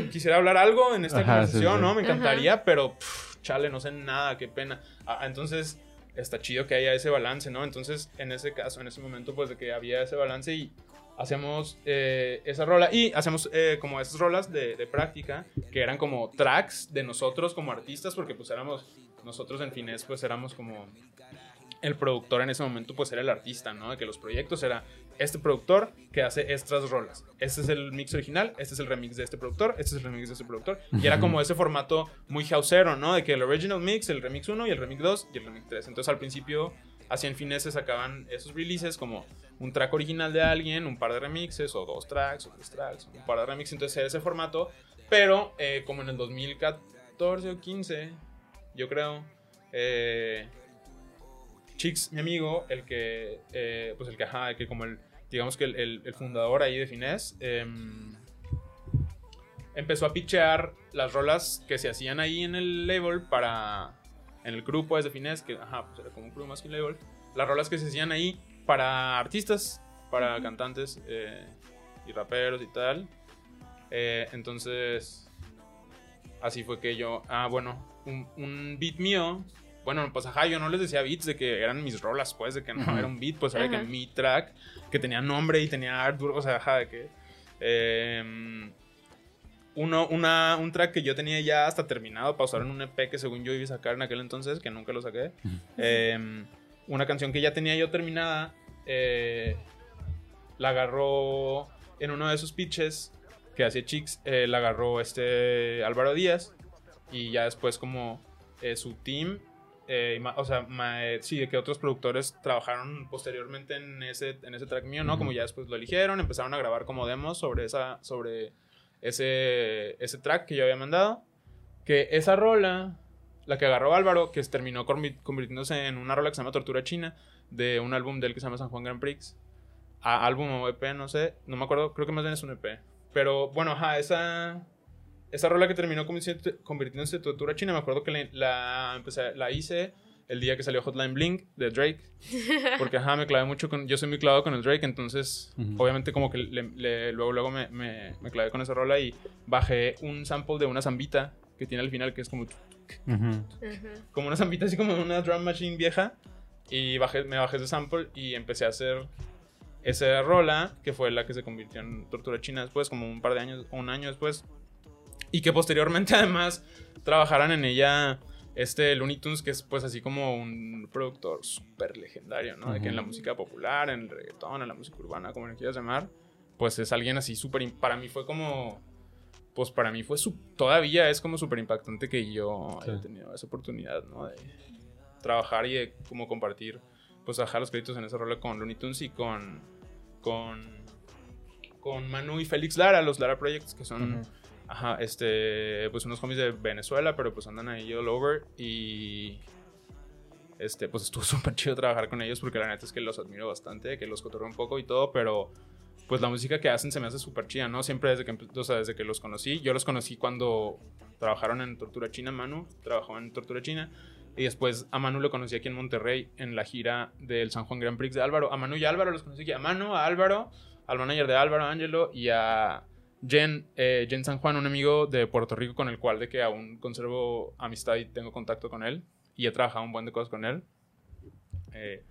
quisiera hablar algo en esta Ajá, conversación, sí, sí. ¿no? Me encantaría, pero pff, chale, no sé nada, qué pena. Ah, entonces, está chido que haya ese balance, ¿no? Entonces, en ese caso, en ese momento, pues de que había ese balance y hacemos eh, esa rola y hacemos eh, como esas rolas de, de práctica que eran como tracks de nosotros como artistas porque pues éramos nosotros en Fines pues éramos como el productor en ese momento pues era el artista, ¿no? De que los proyectos era este productor que hace estas rolas. Este es el mix original, este es el remix de este productor, este es el remix de este productor. Y era como ese formato muy houseero, ¿no? De que el original mix, el remix 1 y el remix 2 y el remix 3. Entonces al principio hacían fineses, sacaban esos releases como un track original de alguien, un par de remixes o dos tracks o tres tracks, un par de remixes. Entonces era ese formato. Pero eh, como en el 2014 o 15, yo creo, eh, Chix, mi amigo, el que, eh, pues el que, ajá, el que como el, digamos que el, fundador ahí de Finés, em, empezó a pitchear las rolas que se hacían ahí en el label para. En el grupo de Fines, que ajá, pues era como un crew más que un label. Las rolas que se hacían ahí para artistas, para cantantes eh, y raperos y tal. Eh, entonces, así fue que yo. Ah, bueno, un, un beat mío. Bueno, pues ajá, yo no les decía beats de que eran mis rolas, pues, de que no Ujú. era un beat, pues era que Ajá. mi track, que tenía nombre y tenía artwork, o sea, ajá, de que. eh, uno, una, un track que yo tenía ya hasta terminado para usar en un EP que según yo iba a sacar en aquel entonces, que nunca lo saqué. Eh, una canción que ya tenía yo terminada, eh, la agarró en uno de esos pitches que hacía Chicks, eh, la agarró este Álvaro Díaz y ya después como eh, su team, o sea, sí, de que otros productores trabajaron posteriormente en ese, en ese track mío, ¿no? Como ya después lo eligieron, empezaron a grabar como demos sobre, esa, sobre ese, ese track que yo había mandado. Que esa rola, la que agarró Álvaro, que terminó convi- convirtiéndose en una rola que se llama Tortura China, de un álbum de él que se llama San Juan Grand Prix. A álbum o EP, no sé, no me acuerdo, creo que más bien es un EP. Pero bueno, ajá, esa, esa rola que terminó convirtiéndose en Tortura China, me acuerdo que la, la, empecé- la hice el día que salió Hotline Blink de Drake. Porque, ajá, me clavé mucho con... Yo soy muy clavado con el Drake, entonces, obviamente como que le- le- luego, luego me, me, me clavé con esa rola y bajé un sample de una zambita que tiene al final que es como... Como una zambita así como una drum machine vieja. Y bajé, me bajé ese sample y empecé a hacer esa rola, que fue la que se convirtió en Tortura China después, como un par de años, un año después. Y que posteriormente además trabajaran en ella este Looney Tunes, que es pues así como un productor súper legendario, ¿no? De que en la música popular, en el reggaetón, en la música urbana, como le quieras llamar, pues es alguien así súper... Para mí fue como... Pues para mí fue su, todavía es como súper impactante que yo haya Sí. tenido esa oportunidad, ¿no? De trabajar y de como compartir, pues bajar los créditos en esa rola con Looney Tunes y con, con, con Manu y Félix Lara, los Lara Projects, que son... Ajá, este, pues unos homies de Venezuela, pero pues andan ahí all over y este, pues estuvo súper chido trabajar con ellos porque la neta es que los admiro bastante, que los cotorreo un poco y todo, pero pues la música que hacen se me hace súper chida, ¿no? Siempre desde que, o desde que los conocí, yo los conocí cuando trabajaron en Tortura China, Manu trabajó en Tortura China y después a Manu lo conocí aquí en Monterrey en la gira del San Juan Grand Prix de Álvaro. A Manu y Álvaro los conocí aquí, a Manu, a Álvaro, al manager de Álvaro, Angelo y a Jen, eh, Jen San Juan, un amigo de Puerto Rico con el cual de que aún conservo amistad y tengo contacto con él. Y he trabajado un buen de cosas con él. Eh,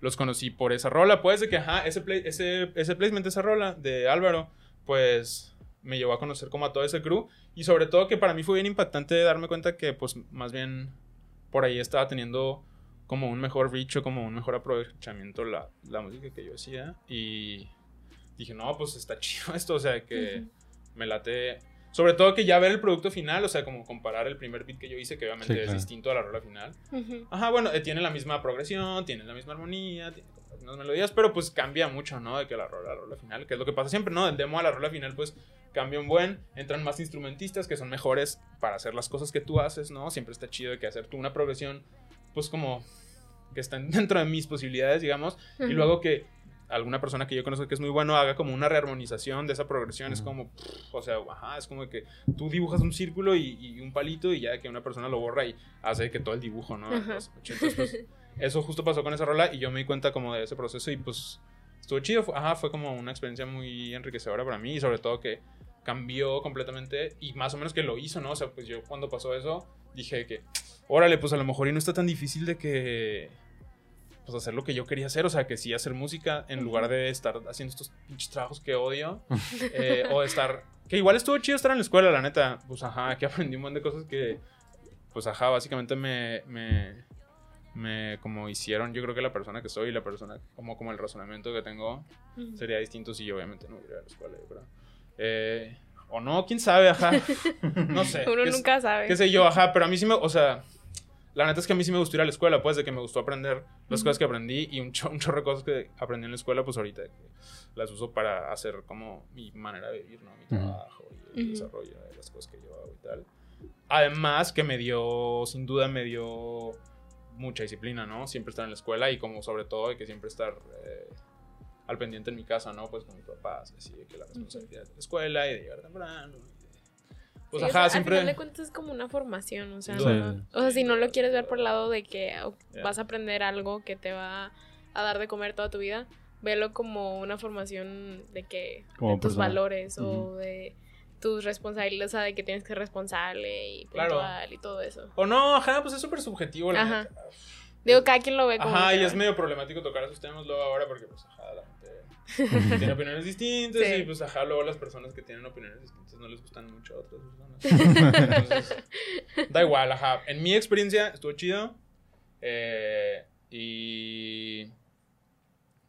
los conocí por esa rola. Pues de que, ajá, ese, play- ese, ese placement esa rola de Álvaro, pues me llevó a conocer como a todo ese crew. Y sobre todo que para mí fue bien impactante darme cuenta que, pues, más bien por ahí estaba teniendo como un mejor reach o como un mejor aprovechamiento la, la música que yo hacía. Y dije, no, pues está chido esto, o sea, que me late. Sobre todo que ya ver el producto final, o sea, como comparar el primer beat que yo hice, que obviamente Sí, es distinto a la rola final. Ajá, bueno, eh, tiene la misma progresión, tiene la misma armonía, tiene las mismas melodías, pero pues cambia mucho, ¿no? De que la rola, la rola final, que es lo que pasa siempre, ¿no? Del demo a la rola final, pues cambia un buen, entran más instrumentistas que son mejores para hacer las cosas que tú haces, ¿no? Siempre está chido de que hacer tú una progresión, pues como que están dentro de mis posibilidades, digamos, y luego que alguna persona que yo conozco que es muy bueno haga como una rearmonización de esa progresión, es como, pff, o sea, ajá, es como que tú dibujas un círculo y, y un palito y ya que una persona lo borra y hace que todo el dibujo, ¿no? Pues, eso justo pasó con esa rola y yo me di cuenta como de ese proceso y pues estuvo chido, fue, ajá, fue como una experiencia muy enriquecedora para mí y sobre todo que cambió completamente y más o menos que lo hizo, ¿no? O sea, pues yo cuando pasó eso dije que, órale, pues a lo mejor y no está tan difícil de que, pues hacer lo que yo quería hacer, o sea, que sí hacer música en lugar de estar haciendo estos pinches trabajos que odio, eh, o estar, que igual estuvo chido estar en la escuela, la neta, pues ajá, que aprendí un montón de cosas que, pues ajá, básicamente me, me, me como hicieron, yo creo que la persona que soy, la persona, como, como el razonamiento que tengo, sería distinto si yo obviamente no hubiera ido a la escuela, yo creo. Eh, o no, quién sabe, ajá. No sé. Uno nunca sabe. Qué sé yo, ajá, pero a mí sí me, o sea, la neta es que a mí sí me gustó ir a la escuela, pues, de que me gustó aprender las Ujú. cosas que aprendí y un, cho- un chorro de cosas que aprendí en la escuela, pues ahorita las uso para hacer como mi manera de vivir, ¿no? Mi trabajo y el Ujú. desarrollo de las cosas que yo hago y tal. Además que me dio, sin duda me dio mucha disciplina, ¿no? Siempre estar en la escuela y como sobre todo de que siempre estar eh, al pendiente en mi casa, ¿no? Pues con mis papás, así de que la responsabilidad de la escuela y de llegar temprano. Pues Sí, o ajá, sea, siempre. Al final de cuentas es como una formación, o sea, Sí. no- o sea, si no lo quieres ver por el lado de que vas a aprender algo que te va a dar de comer toda tu vida, velo como una formación de que Como de tus persona. valores o de tus responsabilidades, o sea, de que tienes que ser responsable y Claro. puntual y todo eso. O no, ajá, pues es súper subjetivo. la Ajá. Digo, cada quien lo ve como Ajá, y es medio problemático tocar esos temas luego ahora porque, pues, ajá, la tiene opiniones distintas Sí. y, pues, ajá, luego las personas que tienen opiniones distintas no les gustan mucho a otras personas. Entonces, da igual, ajá. En mi experiencia estuvo chido eh, y...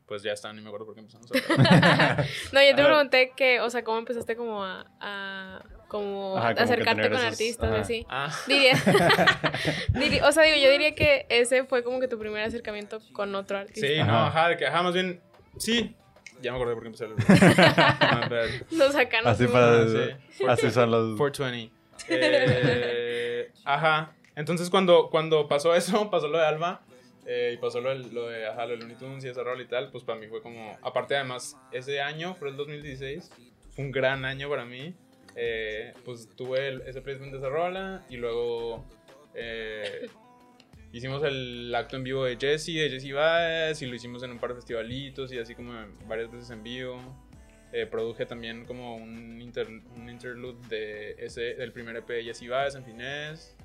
Pues ya está, ni me acuerdo por qué empezamos a hablar. No, yo te Ajá. pregunté que, o sea, ¿cómo empezaste como a, a como Ajá, como que acercarte con esos- artistas y ajá. así? Ah, Diría, o sea, digo, yo diría que ese fue como que tu primer acercamiento con otro artista. sí, Ajá. no, ajá, de que, ajá, más bien, sí. Ya me acordé por qué empecé a hablar. Ah, Nos sacan Así para... Ah, sí. Así son los... 420. Eh, ajá. Entonces cuando, cuando pasó eso, pasó lo de Alba eh, y pasó lo de, lo de, ajá, lo de Looney Tunes y ese rol y tal, pues para mí fue como, aparte además, ese año, fue el 2016, fue un gran año para mí. Eh, pues tuve el- ese placement de esa rola y luego eh, hicimos el acto en vivo de Jesse, de Jesse Baez y lo hicimos en un par de festivalitos y así como varias veces en vivo. Eh, produje también como un, inter- un interlude de ese, del primer EP de Jesse Baez en Finés.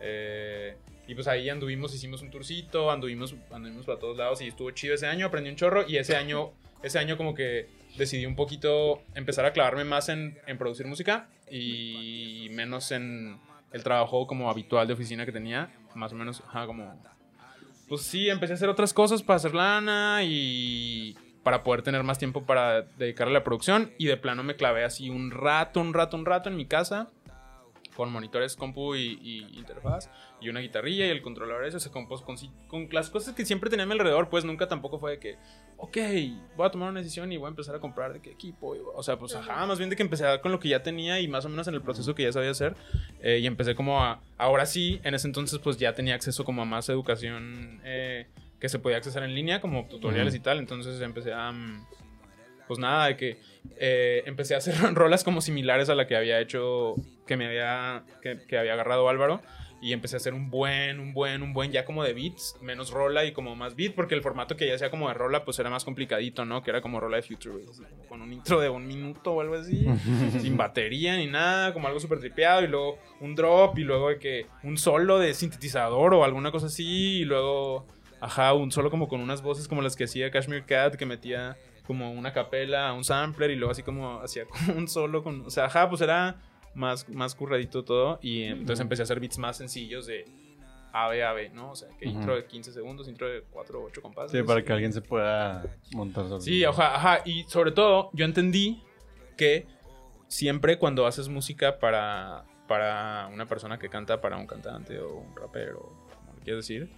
Eh, y pues ahí anduvimos, hicimos un tourcito, anduvimos, anduvimos para todos lados y estuvo chido ese año, aprendí un chorro y ese año, ese año como que decidí un poquito empezar a clavarme más en, en producir música y menos en el trabajo como habitual de oficina que tenía, más o menos, ajá, como... Pues sí, empecé a hacer otras cosas para hacer lana y para poder tener más tiempo para dedicarle a la producción y de plano me clavé así un rato, un rato, un rato en mi casa con monitores, compu y, y interfaz y una guitarrilla y el controlador ese, o sea, con, pues, con, con las cosas que siempre tenía a mi alrededor, pues nunca tampoco fue de que, ok, voy a tomar una decisión y voy a empezar a comprar de qué equipo, y- o sea, pues ajá, más bien de que empecé a- con lo que ya tenía y más o menos en el proceso que ya sabía hacer eh, y empecé como a, ahora sí, en ese entonces pues ya tenía acceso como a más educación eh, que se podía accesar en línea, como tutoriales y tal, entonces empecé a... mm, pues nada, de que eh, empecé a hacer rolas como similares a la que había hecho, que me había, que, que había agarrado Álvaro. Y empecé a hacer un buen, un buen, un buen, ya como de beats, menos rola y como más beat, porque el formato que ya hacía como de rola, pues era más complicadito, ¿no? Que era como rola de Future, como con un intro de un minuto o algo así, sin batería ni nada, como algo súper tripeado, y luego un drop, y luego de que un solo de sintetizador o alguna cosa así, y luego, ajá, un solo como con unas voces como las que hacía Kashmir Cat, que metía como una capela, un sampler y luego así como hacía como un solo con, o sea, ajá, pues era más, más curradito todo y eh, entonces empecé a hacer beats más sencillos de ave ave, ¿no? O sea, que intro de 15 segundos, intro de 4 o 8 compases. Sí, para que alguien se pueda montar sobre Sí, ajá, ajá, y sobre todo yo entendí que siempre cuando haces música para, para una persona que canta para un cantante o un rapero, como le quieras decir,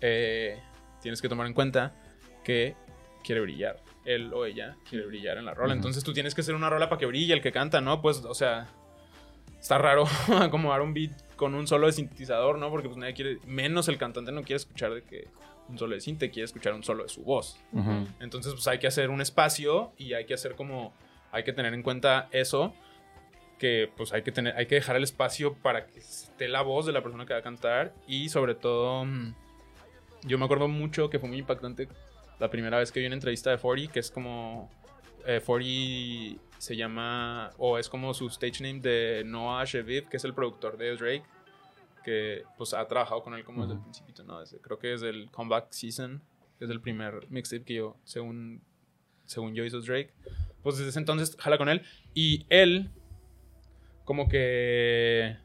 eh, tienes que tomar en cuenta que quiere brillar. Él o ella quiere brillar en la rola. Entonces tú tienes que hacer una rola para que brille el que canta, ¿no? Pues, o sea, está raro acomodar un beat con un solo de sintetizador, ¿no? Porque pues nadie quiere, menos el cantante no quiere escuchar de que un solo de sinte, quiere escuchar un solo de su voz. Entonces, pues hay que hacer un espacio y hay que hacer como, hay que tener en cuenta eso, que pues hay que tener, hay que dejar el espacio para que esté la voz de la persona que va a cantar y sobre todo, mm, yo me acuerdo mucho que fue muy impactante la primera vez que vi una entrevista de 40, que es como, eh, 40 se llama, o es como su stage name de Noah Sheviv, que es el productor de Drake, que pues ha trabajado con él como desde el Ujú. principio, ¿no? Desde- creo que desde el Comeback Season, que es el primer mixtape que yo, según, según yo hizo Drake, pues desde ese entonces jala con él y él como que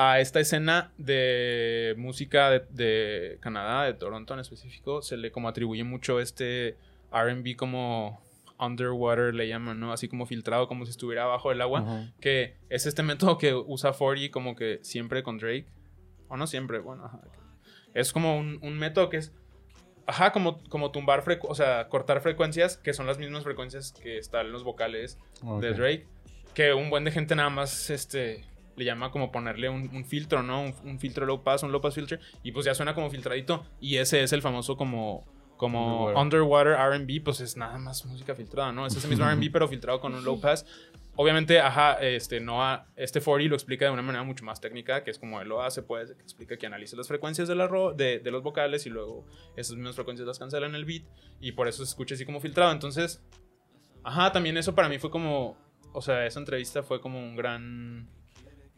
a esta escena de música de, de Canadá, de Toronto en específico, se le como atribuye mucho este R&B como underwater le llaman, ¿no? Así como filtrado, como si estuviera abajo del agua que es este método que usa 40 como que siempre con Drake. O no siempre, bueno, ajá. Es como un, un método que es, ajá, como, como tumbar, frecu- o sea, cortar frecuencias, que son las mismas frecuencias que están en los vocales de. Drake. Que un buen de gente nada más, este, le llama como ponerle un, un filtro, ¿no? Un, un filtro low pass, un low pass filter. Y pues ya suena como filtradito. Y ese es el famoso como como Underwater. RB, pues es nada más música filtrada, ¿no? Es ese mismo RB, pero filtrado con un low pass. Obviamente, ajá, este, no ha- este 40 lo explica de una manera mucho más técnica, que es como él lo hace, pues, que explica que analiza las frecuencias de, la ro- de, de los vocales y luego esas mismas frecuencias las cancela en el beat y por eso se escucha así como filtrado. Entonces, ajá, también eso para mí fue como, o sea, esa entrevista fue como un gran,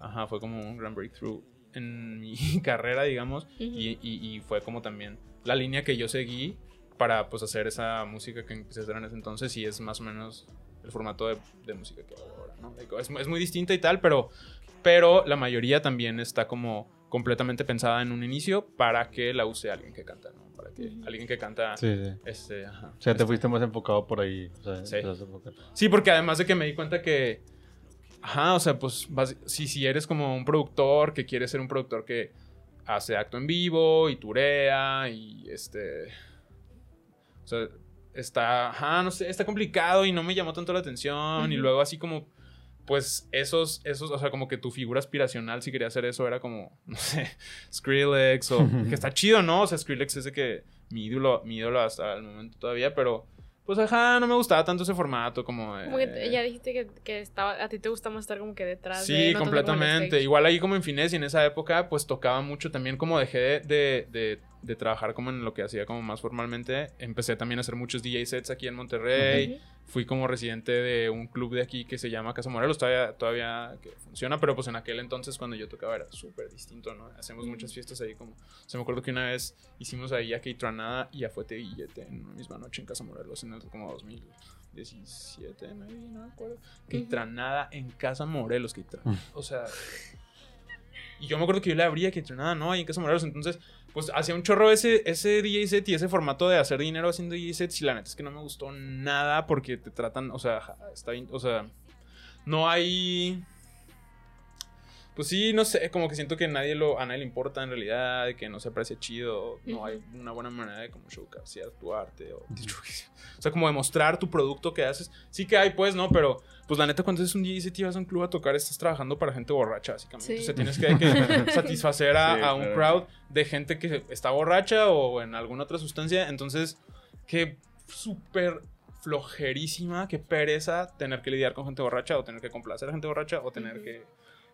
ajá, fue como un gran breakthrough en mi carrera, digamos, y, y- y fue como también la línea que yo seguí para pues hacer esa música que empecé a hacer en ese entonces y es más o menos el formato de, de música que hago ahora, ¿no? Es, es muy distinta y tal, pero, pero la mayoría también está como completamente pensada en un inicio para que la use alguien que canta, ¿no? Para que alguien que canta, Sí, sí. este, ajá. O sea, te este- fuiste más enfocado por ahí. O sea, Sí. Sí, porque además de que me di cuenta que. Ajá, o sea, pues si, si eres como un productor que quiere ser un productor que hace acto en vivo y turea y este. O sea, está. Ajá, no sé, está complicado y no me llamó tanto la atención. Y Ujú. luego así como. Pues esos, esos, o sea, como que tu figura aspiracional, si quería hacer eso, era como, no sé, Skrillex o. que está chido, ¿no? O sea, Skrillex es de que mi ídolo, mi ídolo hasta el momento todavía, pero. Pues ajá, no me gustaba tanto ese formato, como. Como que ya dijiste que, que estaba, a ti te gusta más estar como que detrás de, Sí, no en el completamente. Igual ahí como en Finés y en esa época, pues tocaba mucho también como dejé de, de, de- de trabajar como en lo que hacía como más formalmente. Empecé también a hacer muchos DJ sets aquí en Monterrey. Fui como residente de un club de aquí que se llama Casa Morelos, todavía, todavía que funciona, pero pues en aquel entonces cuando yo tocaba era súper distinto, ¿no? Hacemos muchas fiestas ahí como... O sea, me acuerdo que una vez hicimos ahí a Tranada y a Fuete Guillete en una misma noche en Casa Morelos, en el como 2017, maybe, no me acuerdo. Ujú. Tranada en Casa Morelos, Keitran- Mm. O sea... Y yo me acuerdo que yo le abría que nada, ¿no? Ahí en Casa. Entonces, pues hacía un chorro ese, ese DJ set y ese formato de hacer dinero haciendo DJ sets. Y la neta es que no me gustó nada porque te tratan, o sea, está bien, o sea, no hay. Pues sí, no sé, como que siento que nadie lo, a nadie le importa en realidad, que no se aprecia chido, no hay una buena manera de como showcasear tu arte o. O sea, como demostrar tu producto que haces. Sí que hay, pues, ¿no? Pero, pues la neta, cuando es un set y vas a un club a tocar, estás trabajando para gente borracha, básicamente. Sí. O sea, tienes que, que satisfacer a, Sí, a un claro. crowd de gente que está borracha o en alguna otra sustancia. Entonces, qué súper flojerísima, qué pereza tener que lidiar con gente borracha o tener que complacer a gente borracha o tener que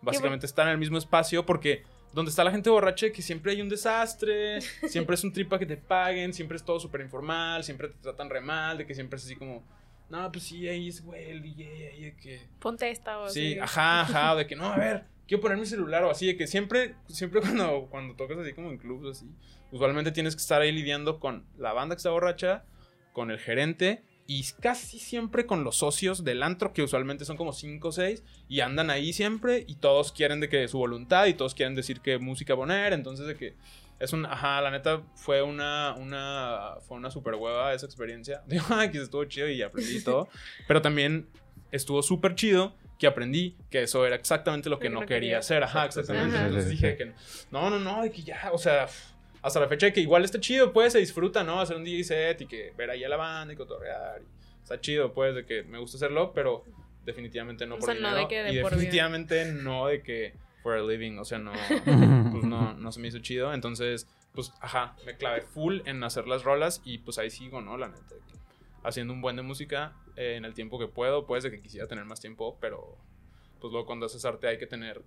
básicamente estar en el mismo espacio porque donde está la gente borracha que siempre hay un desastre, siempre es un trip para que te paguen, siempre es todo súper informal, siempre te tratan re mal, de que siempre es así como, no, pues sí, ahí es güey, el DJ, ahí de que... Ponte esta o Sí, así. ajá, de que no, a ver, quiero poner mi celular o así, de que siempre, siempre cuando, cuando tocas así como en clubs así, usualmente tienes que estar ahí lidiando con la banda que está borracha, con el gerente y casi siempre con los socios del antro, que usualmente son como 5 o 6, y andan ahí siempre y todos quieren de que su voluntad y todos quieren decir qué música poner, entonces de que es un, ajá, la neta fue una, una, fue una super hueva esa experiencia. Digo, ay, que estuvo chido y aprendí todo, pero también estuvo súper chido que aprendí que eso era exactamente lo que que no no quería hacer, ajá, exactamente. Ajá. Entonces dije que no, no, no, de que ya, o sea, hasta la fecha de que igual está chido, pues se disfruta, ¿no? Hacer un DJ set y que ver ahí a la banda y cotorrear. Y está chido, pues, de que me gusta hacerlo, pero definitivamente no O por sea, no dinero. de que de y por vida. definitivamente no de que for a living, o sea, no, pues no, no se me hizo chido. Entonces, pues, ajá, me clavé full en hacer las rolas y pues ahí sigo, ¿no? La neta, de que haciendo un buen de música eh, en el tiempo que puedo, pues de que quisiera tener más tiempo, pero pues luego cuando haces arte hay que tener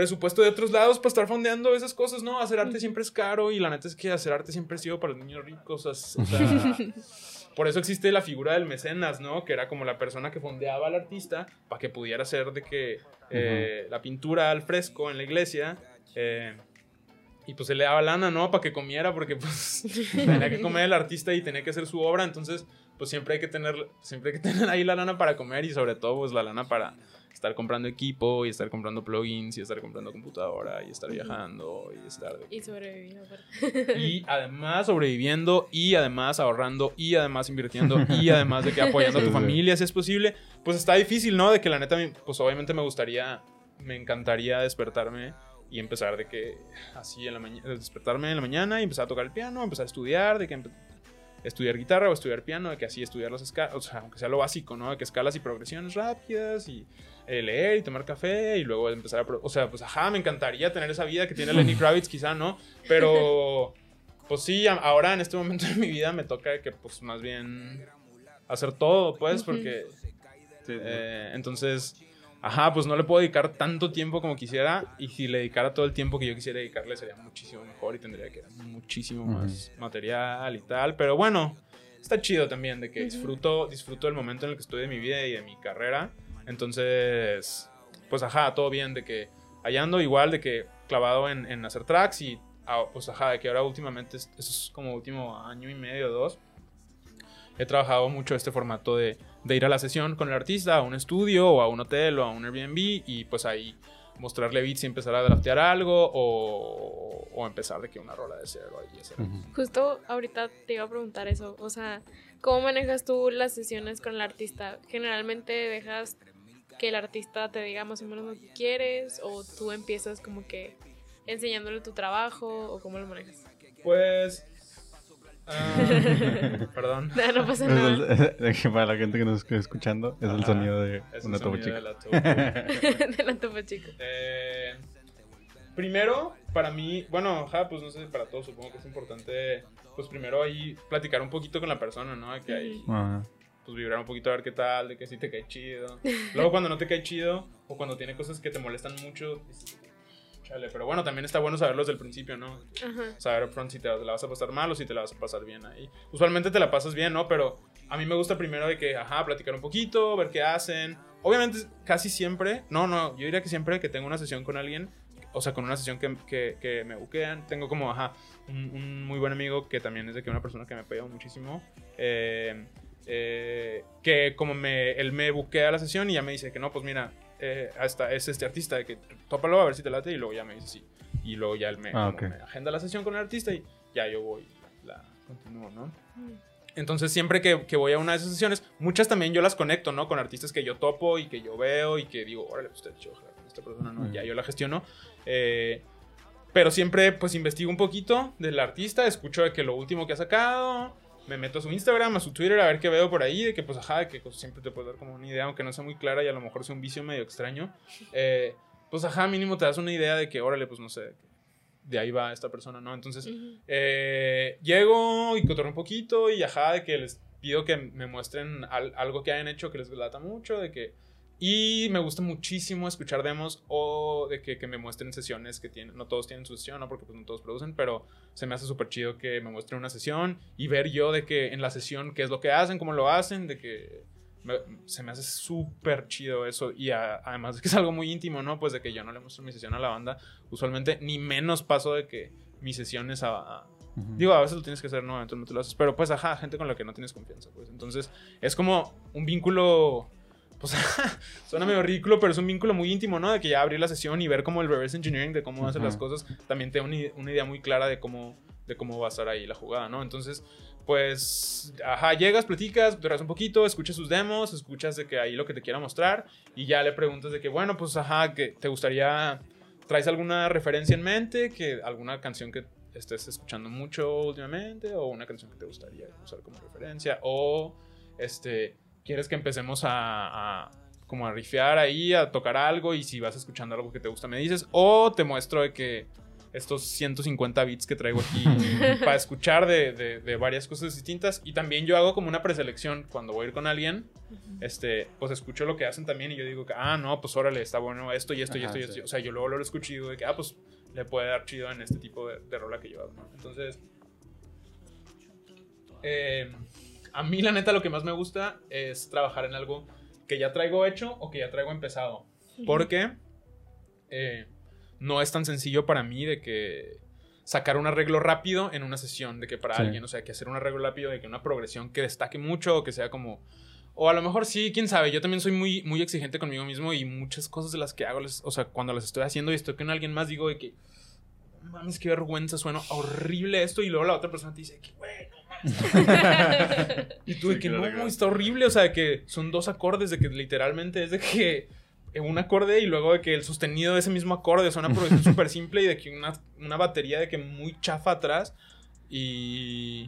presupuesto de otros lados para estar fondeando esas cosas, ¿no? Hacer arte siempre es caro y la neta es que hacer arte siempre ha sido para los niños ricos, o sea, por eso existe la figura del mecenas, ¿no? Que era como la persona que fondeaba al artista para que pudiera hacer de que eh, la pintura al fresco en la iglesia. eh, y pues se le daba lana, ¿no? Para que comiera, porque pues tenía que comer el artista y tenía que hacer su obra. Entonces, pues siempre hay que tener, siempre hay que tener ahí la lana para comer y sobre todo, pues la lana para estar comprando equipo y estar comprando plugins y estar comprando computadora y estar viajando y estar de Y sobrevivir, aparte. y además sobreviviendo y además ahorrando y además invirtiendo y además de que apoyando a tu familia si es posible, pues está difícil, ¿no? De que la neta, pues obviamente me gustaría, me encantaría despertarme y empezar de que así en la mañana, despertarme en la mañana y empezar a tocar el piano, empezar a estudiar, de que estudiar guitarra o estudiar piano, de que así estudiar las escalas, o sea, aunque sea lo básico, ¿no? De que escalas y progresiones rápidas y eh, leer y tomar café y luego empezar a... pro- O sea, pues ajá, me encantaría tener esa vida que tiene Lenny Kravitz, quizá, ¿no? Pero... pues sí, ahora en este momento de mi vida me toca que pues más bien hacer todo, pues, porque eh, entonces, ajá, pues no le puedo dedicar tanto tiempo como quisiera. Y si le dedicara todo el tiempo que yo quisiera dedicarle, sería muchísimo mejor y tendría que dar muchísimo más material y tal. Pero bueno, está chido también de que disfruto, disfruto el momento en el que estoy de mi vida y de mi carrera. Entonces, pues ajá, todo bien de que allá ando igual de que clavado en, en hacer tracks y ah, pues ajá, de que ahora últimamente, es- eso es como último año y medio, dos, he trabajado mucho este formato de, de ir a la sesión con el artista a un estudio o a un hotel o a un Airbnb y pues ahí mostrarle beats y empezar a draftear algo o, o empezar de que una rola de cero y hacer. Ujú. Justo ahorita te iba a preguntar eso, o sea, ¿cómo manejas tú las sesiones con el artista? Generalmente dejas que el artista te diga más o menos lo que quieres o tú empiezas como que enseñándole tu trabajo o cómo lo manejas. Pues... ah, perdón. No, no pasa Es nada. el- que para la gente que nos está escuchando, es el sonido de es una topo chica. de la topo. de la topo chico. Eh, primero, para mí, bueno, ajá, pues no sé, para todos supongo que es importante, pues primero ahí platicar un poquito con la persona, ¿no? Que ahí, Ajá. pues vibrar un poquito a ver qué tal, de que sí te cae chido. Luego cuando no te cae chido, o cuando tiene cosas que te molestan mucho, dices, chale, pero bueno, también está bueno saberlo desde el principio, ¿no? Ajá. saber upfront si te la vas a pasar mal o si te la vas a pasar bien ahí. Usualmente te la pasas bien, ¿no? Pero a mí me gusta primero de que, ajá, platicar un poquito, ver qué hacen. Obviamente, casi siempre, no, no, yo diría que siempre que tengo una sesión con alguien, o sea, con una sesión que, que, que me buquean, tengo como, ajá, un, un muy buen amigo que también es de que una persona que me apoya muchísimo. eh, eh, que como me, él me buquea la sesión y ya me dice que no, pues mira, eh, hasta es este artista, de que tópalo a ver si te late y luego ya me dice sí. Y luego ya él me, Ah, como ok. me agenda la sesión con el artista y ya yo voy la, la continúo, ¿no? Entonces siempre que, que voy a una de esas sesiones, muchas también yo las conecto, ¿no? Con artistas que yo topo y que yo veo y que digo, órale, pues está esta persona, ¿no? Mm. Ya yo la gestiono. Eh, pero siempre pues investigo un poquito del artista, escucho de que lo último que ha sacado, me meto a su Instagram, a su Twitter, a ver qué veo por ahí, de que pues ajá, de que pues, siempre te puedes dar como una idea, aunque no sea muy clara y a lo mejor sea un vicio medio extraño. Eh, pues ajá, mínimo te das una idea de que, órale, pues no sé, de ahí va esta persona, ¿no? Entonces... Eh, llego y cotorreo un poquito y ajá, de que les pido que me muestren al- algo que hayan hecho que les lata mucho, de que... Y me gusta muchísimo escuchar demos o de que, que me muestren sesiones que tienen, no todos tienen su sesión, ¿no? Porque pues no todos producen, pero se me hace súper chido que me muestren una sesión y ver yo de que en la sesión qué es lo que hacen, cómo lo hacen, de que me- se me hace súper chido eso y a- además de que es algo muy íntimo, ¿no? Pues de que yo no le muestro mi sesión a la banda, usualmente ni menos paso de que mis sesiones a, a-. Digo, a veces lo tienes que hacer, no, eventualmente lo haces. Pero pues, ajá, gente con la que no tienes confianza, pues. Entonces, es como un vínculo. Pues, suena medio ridículo, pero es un vínculo muy íntimo, ¿no? De que ya abrir la sesión y ver como el reverse engineering de cómo hacen Ujú. las cosas, también te da una idea muy clara de cómo, de cómo va a estar ahí la jugada, ¿no? Entonces, pues, ajá, llegas, platicas, duras un poquito, escuchas sus demos, escuchas de que ahí lo que te quiera mostrar y ya le preguntas de que, bueno, pues, ajá, que te gustaría, traes alguna referencia en mente, que alguna canción que estés escuchando mucho últimamente o una canción que te gustaría usar como referencia o, este, quieres que empecemos a, a como a rifear ahí, a tocar algo y si vas escuchando algo que te gusta me dices o te muestro de que estos 150 bits que traigo aquí para escuchar de, de- de varias cosas distintas. Y también yo hago como una preselección cuando voy a ir con alguien. Este, pues escucho lo que hacen también y yo digo que, ah, no, pues órale, está bueno esto y esto y Ajá, esto y sí. esto. O sea, yo luego lo escucho y digo de que, ah, pues le puede dar chido en este tipo de, de rola que yo hago, ¿no? Entonces, eh, a mí la neta lo que más me gusta es trabajar en algo que ya traigo hecho o que ya traigo empezado. Porque eh, no es tan sencillo para mí de que sacar un arreglo rápido en una sesión, de que para Sí. alguien, o sea, que hacer un arreglo rápido, de que una progresión que destaque mucho o que sea como... O a lo mejor sí, quién sabe, yo también soy muy, muy exigente conmigo mismo y muchas cosas de las que hago, les- o sea, cuando las estoy haciendo y estoy con alguien más, digo de que, mames, qué vergüenza, suena horrible esto y luego la otra persona te dice que, güey, no mames. y tú de Sí, que claro, no, claro. está horrible, o sea, de que son dos acordes, de que literalmente es de que un acorde y luego de que el sostenido de ese mismo acorde, sea, una progresión súper simple y de que una, una batería de que muy chafa atrás y...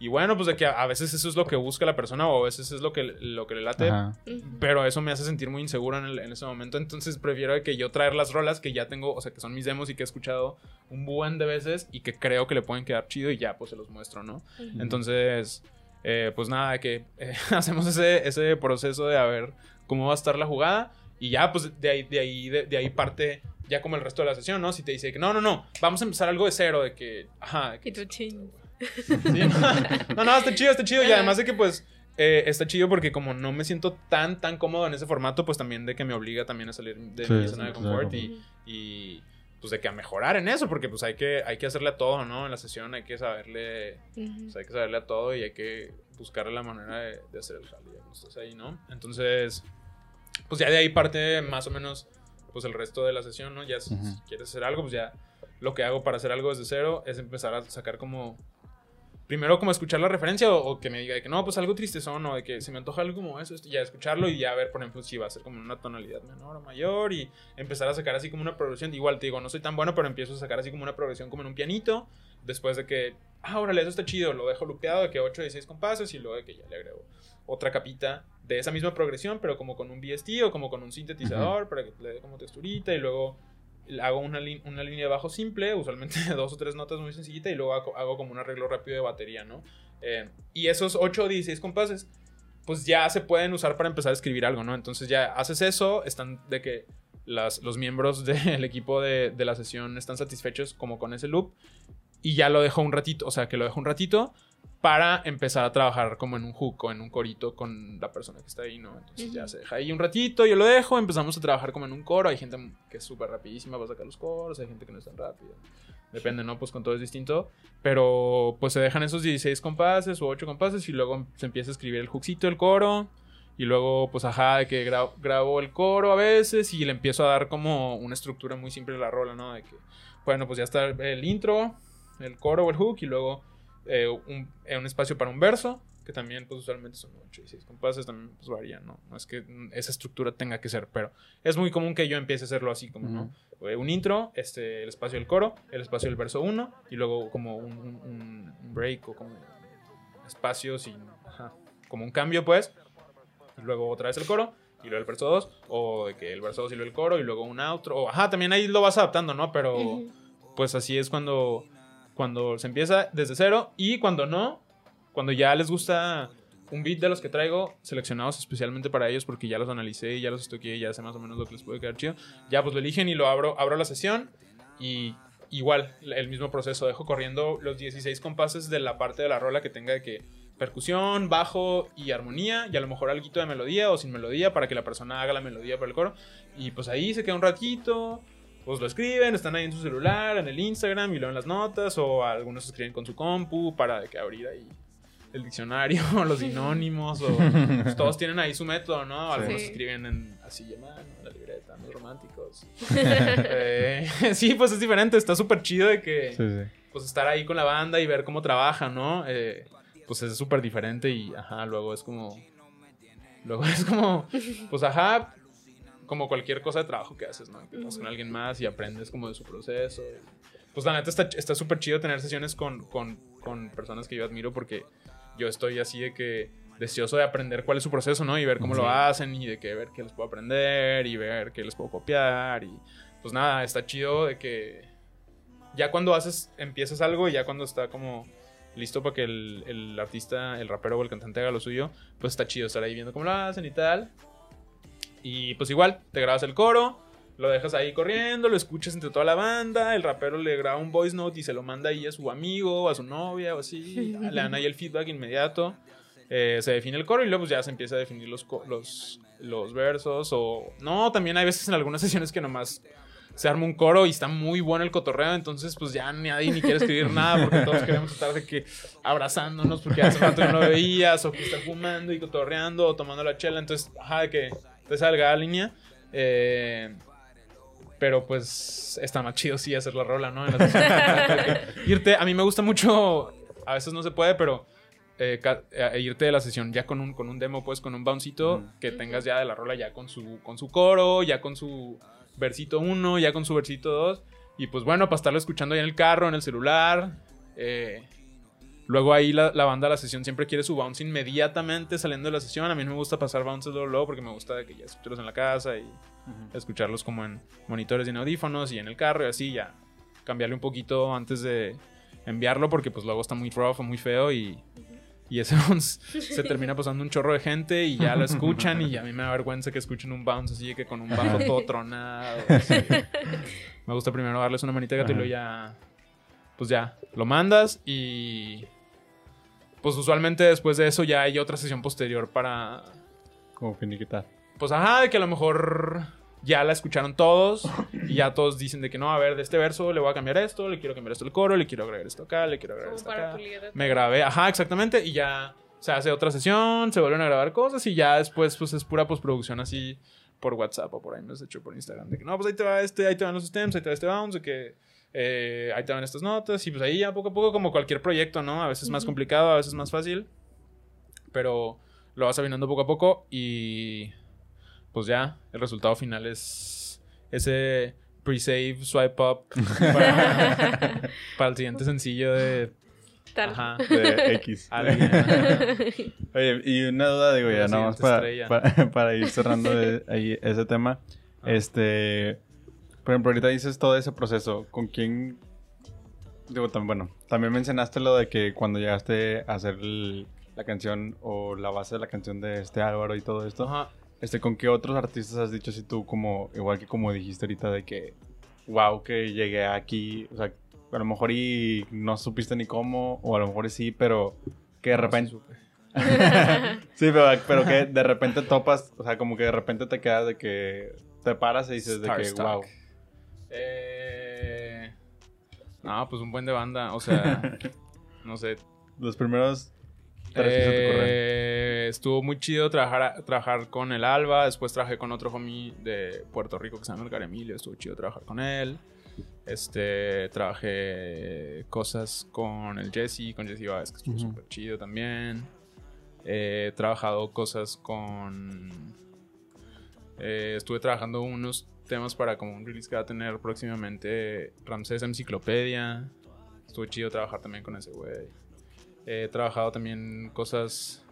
Y bueno, pues de que a, veces eso es lo que busca la persona o a veces es lo que, lo que le late. Ajá. Pero eso me hace sentir muy inseguro en, el- en ese momento. Entonces prefiero que yo traer las rolas que ya tengo, o sea, que son mis demos y que he escuchado un buen de veces y que creo que le pueden quedar chido y ya pues se los muestro, ¿no? Entonces, eh, pues nada, que eh, hacemos ese, ese proceso de a ver cómo va a estar la jugada y ya pues de ahí, de ahí, de, de ahí parte ya como el resto de la sesión, ¿no? Si te dice que no, no, no, vamos a empezar algo de cero, de que, ajá, de que Y tú ching. Sí, no, no, no, está chido, está chido. Y además de que, pues, eh, está chido porque como no me siento tan, tan cómodo en ese formato, pues también de que me obliga también a salir de Sí, mi sí, zona de claro. confort y, y, pues de que a mejorar en eso, porque pues hay que, hay que hacerle a todo, ¿no? En la sesión hay que saberle, pues, hay que saberle a todo y hay que buscarle la manera de, de hacer el jale estás ahí, ¿no? Entonces, pues ya de ahí parte más o menos, pues el resto de la sesión, ¿no? Ya si quieres hacer algo, pues ya lo que hago para hacer algo desde cero es empezar a sacar como primero como escuchar la referencia o, o que me diga de que no, pues algo tristezón o de que se me antoja algo como eso, esto, ya escucharlo y ya ver, por ejemplo, si va a ser como una tonalidad menor o mayor y empezar a sacar así como una progresión. Igual te digo, no soy tan bueno, pero empiezo a sacar así como una progresión como en un pianito, después de que, ah, órale, eso está chido, lo dejo lupeado de que 8 y 6 compases y luego de que ya le agrego otra capita de esa misma progresión, pero como con un VST o como con un sintetizador para que le dé como texturita y luego hago una, una línea de bajo simple, usualmente dos o tres notas muy sencillita, y luego hago, hago como un arreglo rápido de batería, ¿no? Eh, y esos 8 o 16 compases, pues ya se pueden usar para empezar a escribir algo, ¿no? Entonces ya haces eso, están de que las, los miembros del equipo de, de la sesión están satisfechos como con ese loop, y ya lo dejo un ratito, o sea, que lo dejo un ratito para empezar a trabajar como en un hook o en un corito con la persona que está ahí, ¿no? Entonces ya se deja ahí un ratito, yo lo dejo, empezamos a trabajar como en un coro, hay gente que es súper rapidísima para sacar los coros, hay gente que no es tan rápida, depende, ¿no? Pues con todo es distinto, pero pues se dejan esos 16 compases o 8 compases y luego se empieza a escribir el hookcito del coro y luego pues ajá, de que gra- grabo el coro a veces y le empiezo a dar como una estructura muy simple a la rola, ¿no? De que, bueno, pues ya está el intro, el coro o el hook y luego eh, un, eh, un espacio para un verso, que también pues usualmente son 8 y 6 compases, también pues varían, ¿no? No es que esa estructura tenga que ser, pero es muy común que yo empiece a hacerlo así como, ¿no? Eh, Un intro, este, el espacio del coro, el espacio del verso 1 y luego como un, un- un- break o como espacio sin, ajá, como un cambio pues, y luego otra vez el coro. Y luego el verso 2, o de que el verso 2 y luego el coro, y luego un outro. O, ajá, también ahí lo vas adaptando, ¿no? Pero pues así es cuando, cuando se empieza desde cero y cuando no, cuando ya les gusta un beat de los que traigo seleccionados especialmente para ellos porque ya los analicé ya los estoqué ya sé más o menos lo que les puede quedar chido, ya pues lo eligen y lo abro, abro la sesión y igual el mismo proceso, dejo corriendo los 16 compases de la parte de la rola que tenga de que percusión, bajo y armonía y a lo mejor algo de melodía o sin melodía para que la persona haga la melodía para el coro y pues ahí se queda un ratito pues lo escriben, están ahí en su celular, en el Instagram y luego en las notas, o algunos escriben con su compu para de que abrir ahí el diccionario, los sinónimos, o pues, todos tienen ahí su método, ¿no? Algunos Sí. escriben en así a mano, en la libreta, muy románticos. Eh, sí, pues es diferente, está súper chido de que Sí, sí. pues estar ahí con la banda y ver cómo trabajan, ¿no? Eh, pues es súper diferente y ajá, luego es como. Luego es como. Pues ajá, como cualquier cosa de trabajo que haces, ¿no? Que vas con alguien más y aprendes como de su proceso. Pues la neta está está súper chido tener sesiones con, con, con personas que yo admiro porque yo estoy así de que deseoso de aprender cuál es su proceso, ¿no? Y ver cómo lo hacen y de que ver qué les puedo aprender y ver qué les puedo copiar y pues nada, está chido de que ya cuando haces, empiezas algo y ya cuando está como listo para que el, el artista, el rapero o el cantante haga lo suyo, pues está chido estar ahí viendo cómo lo hacen y tal. Y pues igual, te grabas el coro, lo dejas ahí corriendo, lo escuchas entre toda la banda, el rapero le graba un voice note y se lo manda ahí a su amigo, a su novia o así, le dan ahí el feedback inmediato. Eh, se define el coro y luego pues ya se empieza a definir los, los, los versos o... No, también hay veces en algunas sesiones que nomás se arma un coro y está muy bueno el cotorreo, entonces pues ya nadie ni quiere escribir nada porque todos queremos estar de que abrazándonos porque hace rato que no lo veías o que está fumando y cotorreando o tomando la chela, entonces, ajá, de que te salga la línea. Eh, pero pues está más chido sí hacer la rola, ¿no? En irte, a mí me gusta mucho, a veces no se puede, pero eh, eh, irte de la sesión ya con un, con un demo, pues con un bouncito Mm. que tengas ya de la rola ya con su, con su coro, ya con su versito 1, ya con su versito 2. Y pues bueno, para estarlo escuchando ya en el carro, en el celular. eh, Luego ahí la, la banda de la sesión siempre quiere su bounce inmediatamente saliendo de la sesión. A mí no me gusta pasar bounces luego, luego porque me gusta que ya escucharlos en la casa y escucharlos como en monitores y en audífonos y en el carro y así ya. Cambiarle un poquito antes de enviarlo porque pues luego está muy rough o muy feo y, y ese bounce se termina pasando un chorro de gente y ya lo escuchan y a mí me da vergüenza que escuchen un bounce así que con un bajo todo tronado. así. Me gusta primero darles una manita de gato y luego ya pues ya lo mandas y pues usualmente después de eso ya hay otra sesión posterior para Como finiquitar. pues ajá, de que a lo mejor ya la escucharon todos y ya todos dicen de que no, a ver, de este verso le voy a cambiar esto, le quiero cambiar esto el coro, le quiero agregar esto acá, le quiero agregar Como esto para acá. pulir Me grabé, ajá, exactamente, y ya se hace otra sesión, se vuelven a grabar cosas y ya después pues es pura postproducción así por WhatsApp o por ahí me has hecho por Instagram de que no, pues ahí te va este, ahí te van los stems, ahí te va este bounce, de que eh, ahí te van estas notas y pues ahí ya poco a poco como cualquier proyecto, ¿no? A veces más Ujú. complicado, a veces más fácil, pero lo vas afinando poco a poco y pues ya el resultado final es ese pre-save swipe up para, para el siguiente sencillo de Tal. ajá, De X. alguien. Oye, y una duda, digo, ya nada más para, para, para ir cerrando de- ahí ese tema. Ah. Este, por ejemplo, ahorita dices todo ese proceso. ¿Con quién? Digo, bueno, también mencionaste lo de que cuando llegaste a hacer el- la canción o la base de la canción de este Álvaro y todo esto. Ajá. Este, ¿con qué otros artistas has dicho si tú como, igual que como dijiste ahorita de que, wow, que llegué aquí, o sea, a lo mejor y no supiste ni cómo, o a lo mejor sí, pero que de No, sí repente... Sí, pero, pero que de repente topas, o sea, como que de repente te quedas de que te paras y dices de que, wow. Eh, No, pues un buen de banda. O sea, no sé. Los primeros. Eh, estuvo muy chido trabajar, trabajar con el Alba. Después trabajé con otro homie de Puerto Rico que se llama Edgar Emilio. Estuvo chido trabajar con él. Este, trabajé cosas con el Jesse, con Jesse Vázquez, que estuvo súper chido también. Eh, he trabajado cosas con. eh, estuve trabajando unos temas para como un release que va a tener próximamente Ramsés Enciclopedia. Estuvo chido trabajar también con ese güey. He trabajado también cosas.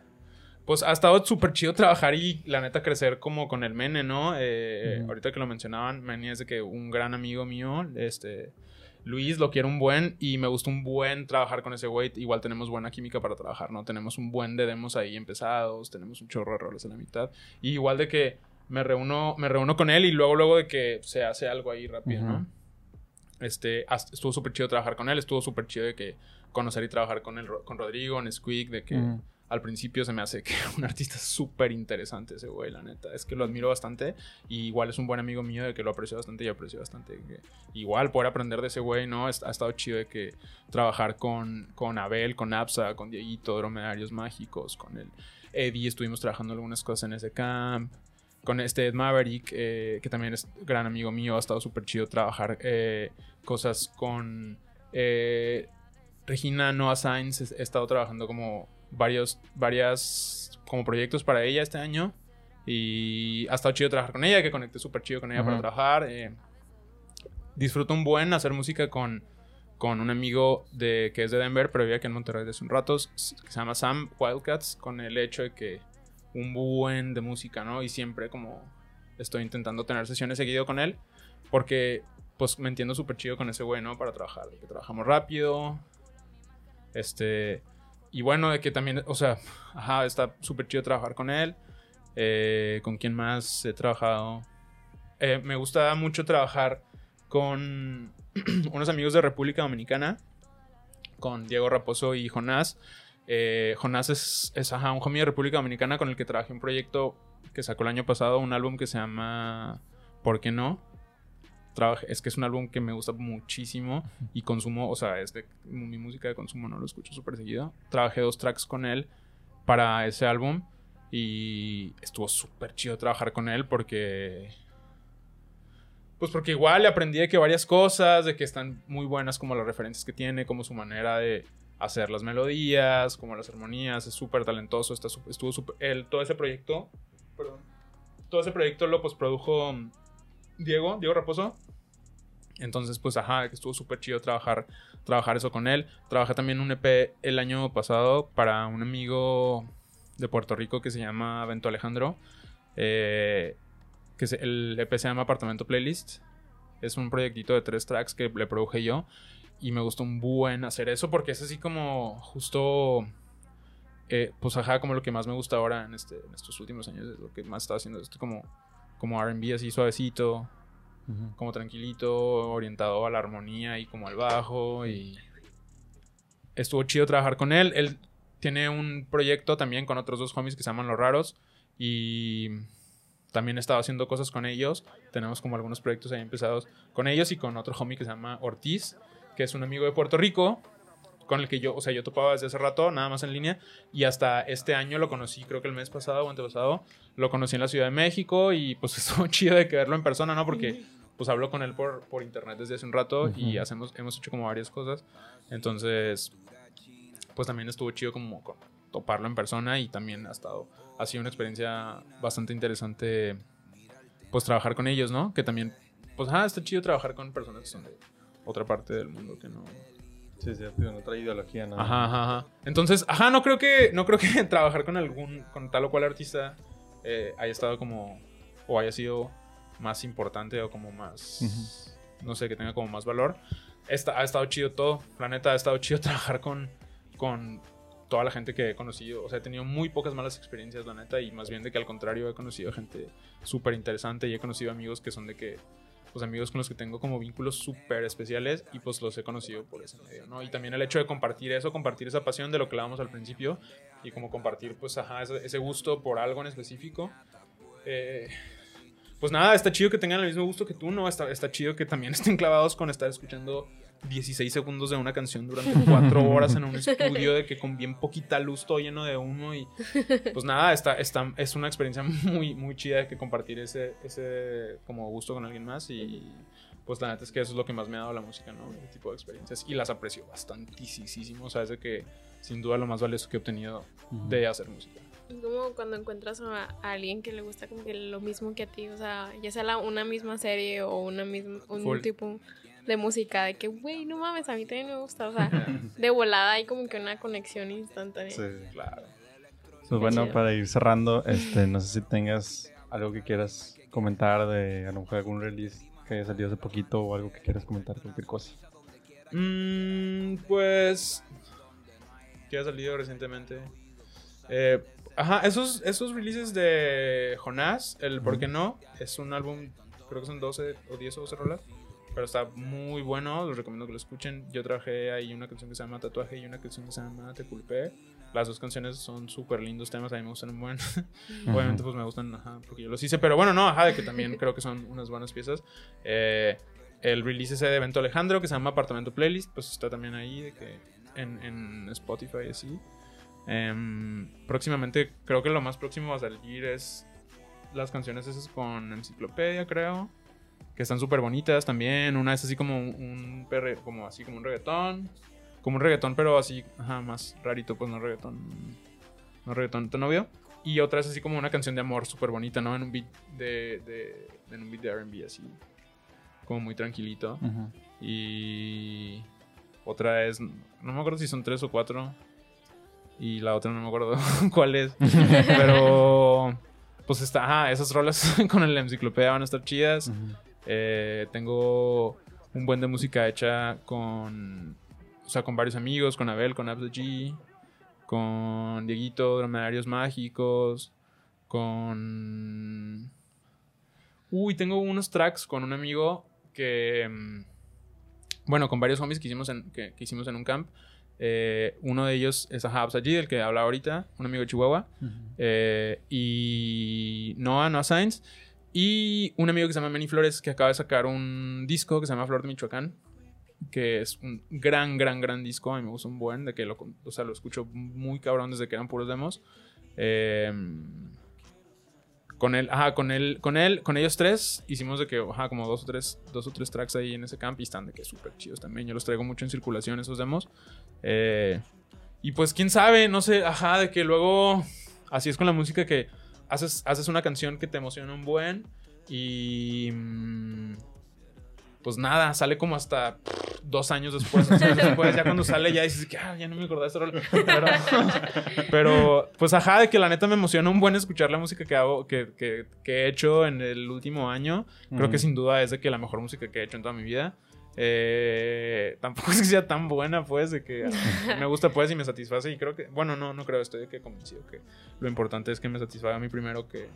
Pues ha estado súper chido trabajar y la neta crecer como con el Mene, ¿no? Eh. Ahorita que lo mencionaban, Mene es de que un gran amigo mío, este. Luis lo quiero un buen y me gusta un buen trabajar con ese güey. Igual tenemos buena química para trabajar, ¿no? Tenemos un buen de demos ahí empezados, tenemos un chorro de roles en la mitad. Y igual de que me reúno, me reúno con él y luego, luego de que se hace algo ahí rápido, Ujú. ¿no? Este, estuvo súper chido trabajar con él, estuvo súper chido de que conocer y trabajar con, el, con Rodrigo, en Squeak, de que al principio se me hace que un artista súper interesante ese güey, la neta. Es que lo admiro bastante y igual es un buen amigo mío de que lo aprecio bastante y aprecio bastante. que igual poder aprender de ese güey, ¿no? Ha estado chido de que trabajar con, con Abel, con Absa, con Dieguito, Dromedarios Mágicos, con el Eddie, estuvimos trabajando algunas cosas en ese camp. Con este Ed Maverick, eh, que también es gran amigo mío, ha estado súper chido trabajar eh, cosas con eh, Regina Noah Sainz. He estado trabajando como varios, varias como proyectos para ella este año. Y ha estado chido trabajar con ella, que conecté súper chido con ella para trabajar. eh. disfruto un buen hacer música con, con un amigo de, que es de Denver, pero vive aquí en Monterrey desde un rato, que se llama Sam Wildcats, con el hecho de que un buen de música, ¿no? Y siempre como estoy intentando tener sesiones seguido con él, porque pues me entiendo súper chido con ese güey, ¿no? Para trabajar, que trabajamos rápido, este, y bueno, de que también, o sea, ajá, está súper chido trabajar con él. Eh, ¿Con quién más he trabajado? Eh, me gusta mucho trabajar con unos amigos de República Dominicana, con Diego Raposo y Jonás. Eh, Jonás es, un homie de República Dominicana con el que trabajé un proyecto que sacó el año pasado, un álbum que se llama ¿Por qué no? Es que es un álbum que me gusta muchísimo y consumo, o sea, es de mi música de consumo, no lo escucho súper seguido. Trabajé dos tracks con él para ese álbum y estuvo súper chido trabajar con él porque... Pues porque igual le aprendí de que varias cosas, de que están muy buenas como las referencias que tiene, como su manera de hacer las melodías, como las armonías, es súper talentoso, está, estuvo Todo ese proyecto, perdón, todo ese proyecto lo produjo Diego, Diego Raposo. Entonces, pues, ajá, que estuvo súper chido trabajar, trabajar eso con él. Trabajé también un EP el año pasado para un amigo de Puerto Rico que se llama Bento Alejandro. eh, que se- el EP se llama Apartamento Playlist. Es un proyectito de tres tracks que le produje yo. Y me gustó un buen hacer eso porque es así como justo... eh, pues ajá, como lo que más me gusta ahora en, este, en estos últimos años. Es lo que más estaba haciendo. Esto como, como RB así suavecito como tranquilito, orientado a la armonía y como al bajo y estuvo chido trabajar con él. Él tiene un proyecto también con otros dos homies que se llaman Los Raros y también he estado haciendo cosas con ellos. Tenemos como algunos proyectos ahí empezados con ellos y con otro homie que se llama Ortiz, que es un amigo de Puerto Rico con el que yo, o sea, yo topaba desde hace rato, nada más en línea, y hasta este año lo conocí, creo que el mes pasado o antepasado, lo conocí en la Ciudad de México y pues estuvo chido de que verlo en persona, ¿no? Porque pues hablo con él por, por internet desde hace un rato y hacemos, hemos hecho como varias cosas. Entonces, pues también estuvo chido como co- toparlo en persona y también ha estado, ha sido una experiencia bastante interesante, pues trabajar con ellos, ¿no? Que también, pues, ah, está chido trabajar con personas que son de otra parte del mundo que no... Sí, sí, tío, otra ideología, ¿no? Ajá, ajá, ajá. Entonces, ajá, no creo que, no creo que trabajar con algún, con tal o cual artista eh, haya estado como, o haya sido más importante o como más, no sé, que tenga como más valor. Esta, ha estado chido todo, la neta, ha estado chido trabajar con, con toda la gente que he conocido. O sea, he tenido muy pocas malas experiencias, la neta, y más bien de que al contrario he conocido gente súper interesante y he conocido amigos que son de que, pues amigos con los que tengo como vínculos súper especiales y pues los he conocido por ese medio, ¿no? Y también el hecho de compartir eso, compartir esa pasión de lo que hablábamos al principio y como compartir, pues, ajá, ese, gusto por algo en específico. Eh, pues nada, está chido que tengan el mismo gusto que tú, ¿no? Está, está chido que también estén clavados con estar escuchando 16 segundos de una canción durante 4 horas en un estudio de que con bien poquita luz todo lleno de humo y pues nada, está, está, es una experiencia muy, muy chida que compartir ese, ese como gusto con alguien más y pues la neta es que eso es lo que más me ha dado la música, ¿no? Ese tipo de experiencias y las aprecio bastantísimo, o sea, es de que sin duda lo más valioso que he obtenido de hacer música. Es como cuando encuentras a, a alguien que le gusta como que lo mismo que a ti, o sea, ya sea la- una misma serie o una misma, un Full. tipo de música, de que, güey, no mames, a mí también me gusta, o sea, de volada hay como que una conexión instantánea. Sí. Claro. Pues bueno, chido. para ir cerrando, este, no sé si tengas algo que quieras comentar de a lo mejor algún release que haya salido hace poquito o algo que quieras comentar, cualquier cosa. Mm, pues. Que ha salido recientemente. Eh, ajá, esos, esos releases de Jonás, el ¿Por qué no? Es un álbum, creo que son 12 o 10 o 12 rolas. Pero está muy bueno, les recomiendo que lo escuchen. Yo traje ahí una canción que se llama Tatuaje y una canción que se llama Te Culpé. Las dos canciones son súper lindos temas, a mí me gustan un buen. Obviamente, pues me gustan, ajá, porque yo los hice. Pero bueno, no, ajá, de que también creo que son unas buenas piezas. Eh, el release ese de Evento Alejandro, que se llama Apartamento Playlist, pues está también ahí, de que en, en Spotify y así. Em, próximamente, creo que lo más próximo a salir es las canciones esas con Enciclopedia, creo. Que están súper bonitas también. Una es así como un, perre, como así como un reggaetón. Como un reggaetón, pero así, ajá, más rarito, pues no reggaetón. No reggaetón, ¿tu novio? Y otra es así como una canción de amor súper bonita, ¿no? En un beat de, de, en un beat de R&B así. Como muy tranquilito. Ujú. Y otra es, no me acuerdo si son tres o cuatro. Y la otra no me acuerdo cuál es. Pero, pues está, ajá, esas rolas con el enciclopedia van a estar chidas. Eh, tengo un buen de música hecha con, o sea, con varios amigos, con Abel, con Abs G, con Dieguito, Dromedarios Mágicos, con... Uy, tengo unos tracks con un amigo que... mm, Bueno, con varios homies que hicimos en, que, que hicimos en un camp. Eh, uno de ellos es Ajá Abs G, el que habla ahorita, un amigo de Chihuahua. Eh, y Noah, Noah Sainz. Y un amigo que se llama Manny Flores, que acaba de sacar un disco que se llama Flor de Michoacán. Que es un gran, gran, gran disco. A mí me gusta un buen, de que lo, o sea, lo escucho muy cabrón desde que eran puros demos. Eh, con él, ajá, con él, con él, con ellos tres hicimos de que, ajá, como dos o tres, dos o tres tracks ahí en ese camp y están de que súper chidos también. Yo los traigo mucho en circulación esos demos. Eh, y pues quién sabe, no sé, ajá, de que luego así es con la música que haces, haces una canción que te emociona un buen y... mm, pues nada, sale como hasta dos años después. después, ya cuando sale, ya dices que ah, ya no me acordaba de este Pero, pero, pues ajá, de que la neta me emociona un buen escuchar la música que hago, que, que, que he hecho en el último año. Creo que sin duda es de que la mejor música que he hecho en toda mi vida. Eh, tampoco es que sea tan buena, pues, de que me gusta, pues, y me satisface. Y creo que, bueno, no, no creo, estoy de que convencido que lo importante es que me satisfaga a mí primero que,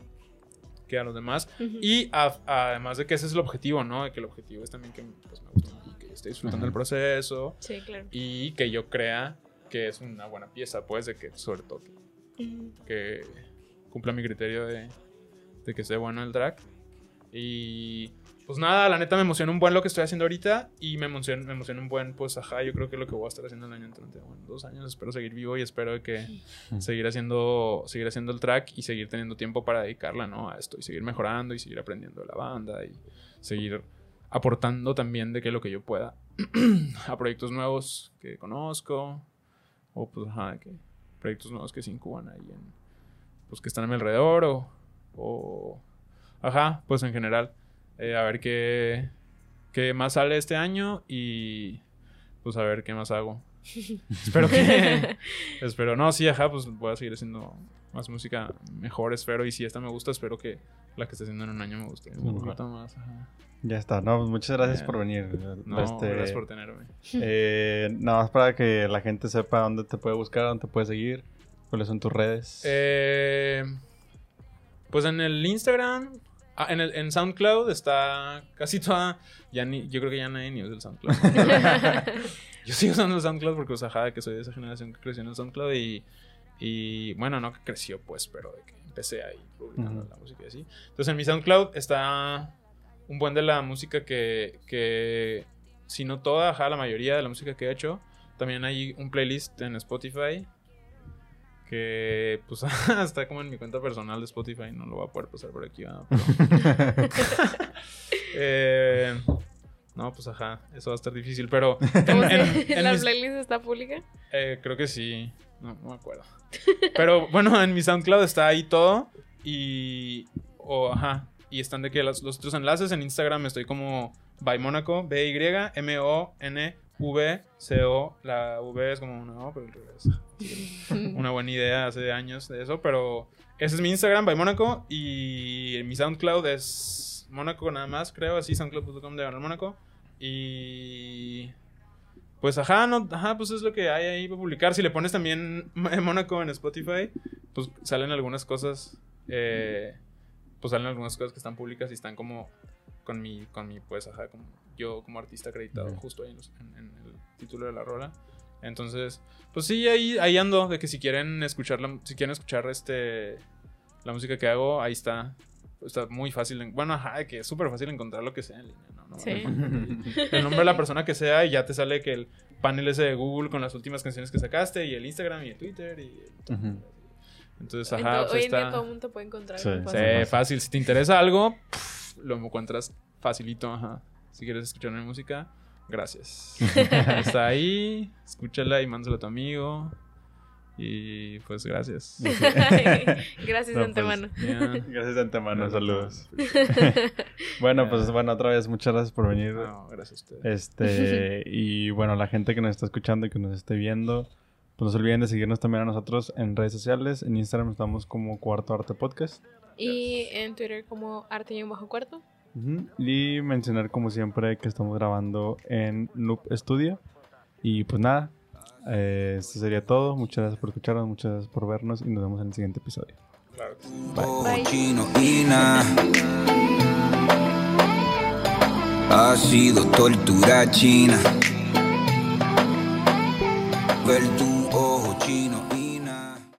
que a los demás. Y además de que ese es el objetivo, ¿no? De que el objetivo es también que pues, me que esté disfrutando el proceso. Sí, claro. Y que yo crea que es una buena pieza, pues, de que, sobre todo, que, cumpla mi criterio de, de que esté bueno el track. Y pues nada, la neta me emociona un buen lo que estoy haciendo ahorita y me emociona, me emociona un buen, pues ajá, yo creo que lo que voy a estar haciendo el año entrante, bueno, dos años, espero seguir vivo y espero que seguir haciendo, seguir haciendo el track y seguir teniendo tiempo para dedicarla, ¿no? A esto y seguir mejorando y seguir aprendiendo de la banda y seguir aportando también de que lo que yo pueda a proyectos nuevos que conozco o pues ajá, que proyectos nuevos que se incuban ahí en, pues que están a mi alrededor o, o ajá, pues en general. Eh, a ver qué, qué más sale este año y pues a ver qué más hago. espero que. espero. No, sí, ajá, pues voy a seguir haciendo más música mejor, espero. Y si esta me gusta, espero que la que esté haciendo en un año me guste un poquito más. Ya está, no, pues muchas gracias por venir. No, este, gracias por tenerme. Eh, nada más para que la gente sepa dónde te puede buscar, dónde te puede seguir, cuáles son tus redes. Eh, pues en el Instagram, Ah, en, el, en SoundCloud está casi toda. Ya ni, yo creo que ya nadie ni usa el SoundCloud. yo sigo usando el SoundCloud porque, o sea, que soy de esa generación que creció en el SoundCloud y. Y bueno, no que creció, pues, pero de que empecé ahí publicando la música y así. Entonces en mi SoundCloud está un buen de la música que. que si no toda, ajá, la mayoría de la música que he hecho. También hay un playlist en Spotify que pues está como en mi cuenta personal de Spotify, no lo voy a poder pasar por aquí. Eh, no, pues ajá, eso va a estar difícil, pero... En, ¿La playlist está pública? Eh, creo que sí, no, no, me acuerdo. Pero bueno, en mi SoundCloud está ahí todo y... O, ajá, y están de que los, los otros enlaces. En Instagram estoy como by Monaco, B-Y-M-O-N V-C-O, la V es como una O, pero una buena idea hace años de eso, pero ese es mi Instagram, by Mónaco, y mi SoundCloud es Mónaco nada más, creo, así, soundcloud.com de Mónaco, y... Pues ajá, no, ajá, pues es lo que hay ahí para publicar. Si le pones también Mónaco en Spotify, pues salen algunas cosas, eh, pues salen algunas cosas que están públicas y están como con mi, con mi, pues ajá, como yo como artista acreditado justo ahí en, el título de la rola. Entonces, pues sí, ahí, ahí ando, de que si quieren escuchar si quieren escuchar este la música que hago, ahí está. Está muy fácil, bueno, ajá, que es súper fácil encontrar lo que sea en línea, ¿no? sí. El nombre de la persona que sea y ya te sale que el panel ese de Google con las últimas canciones que sacaste y el Instagram y el Twitter y Entonces, ajá, pues hoy en día todo el mundo puede encontrar. Sí, fácil. Si te interesa algo, lo encuentras facilito, ajá si quieres escuchar mi música, gracias. Está ahí, escúchala y mándala a tu amigo. Y pues gracias. gracias de antemano. Gracias de antemano, saludos. bueno, pues bueno, otra vez muchas gracias por venir. gracias a ustedes. Este, y bueno, la gente que nos está escuchando y que nos esté viendo, pues no se olviden de seguirnos también a nosotros en redes sociales. En Instagram estamos como Cuarto Arte Podcast. Y en Twitter como Arte y un Bajo Cuarto. Y mencionar como siempre que estamos grabando en Noob Studio. Y pues nada, eh, esto sería todo. Muchas gracias por escucharnos, muchas gracias por vernos y nos vemos en el siguiente episodio. Bye. Ha sido tortura china.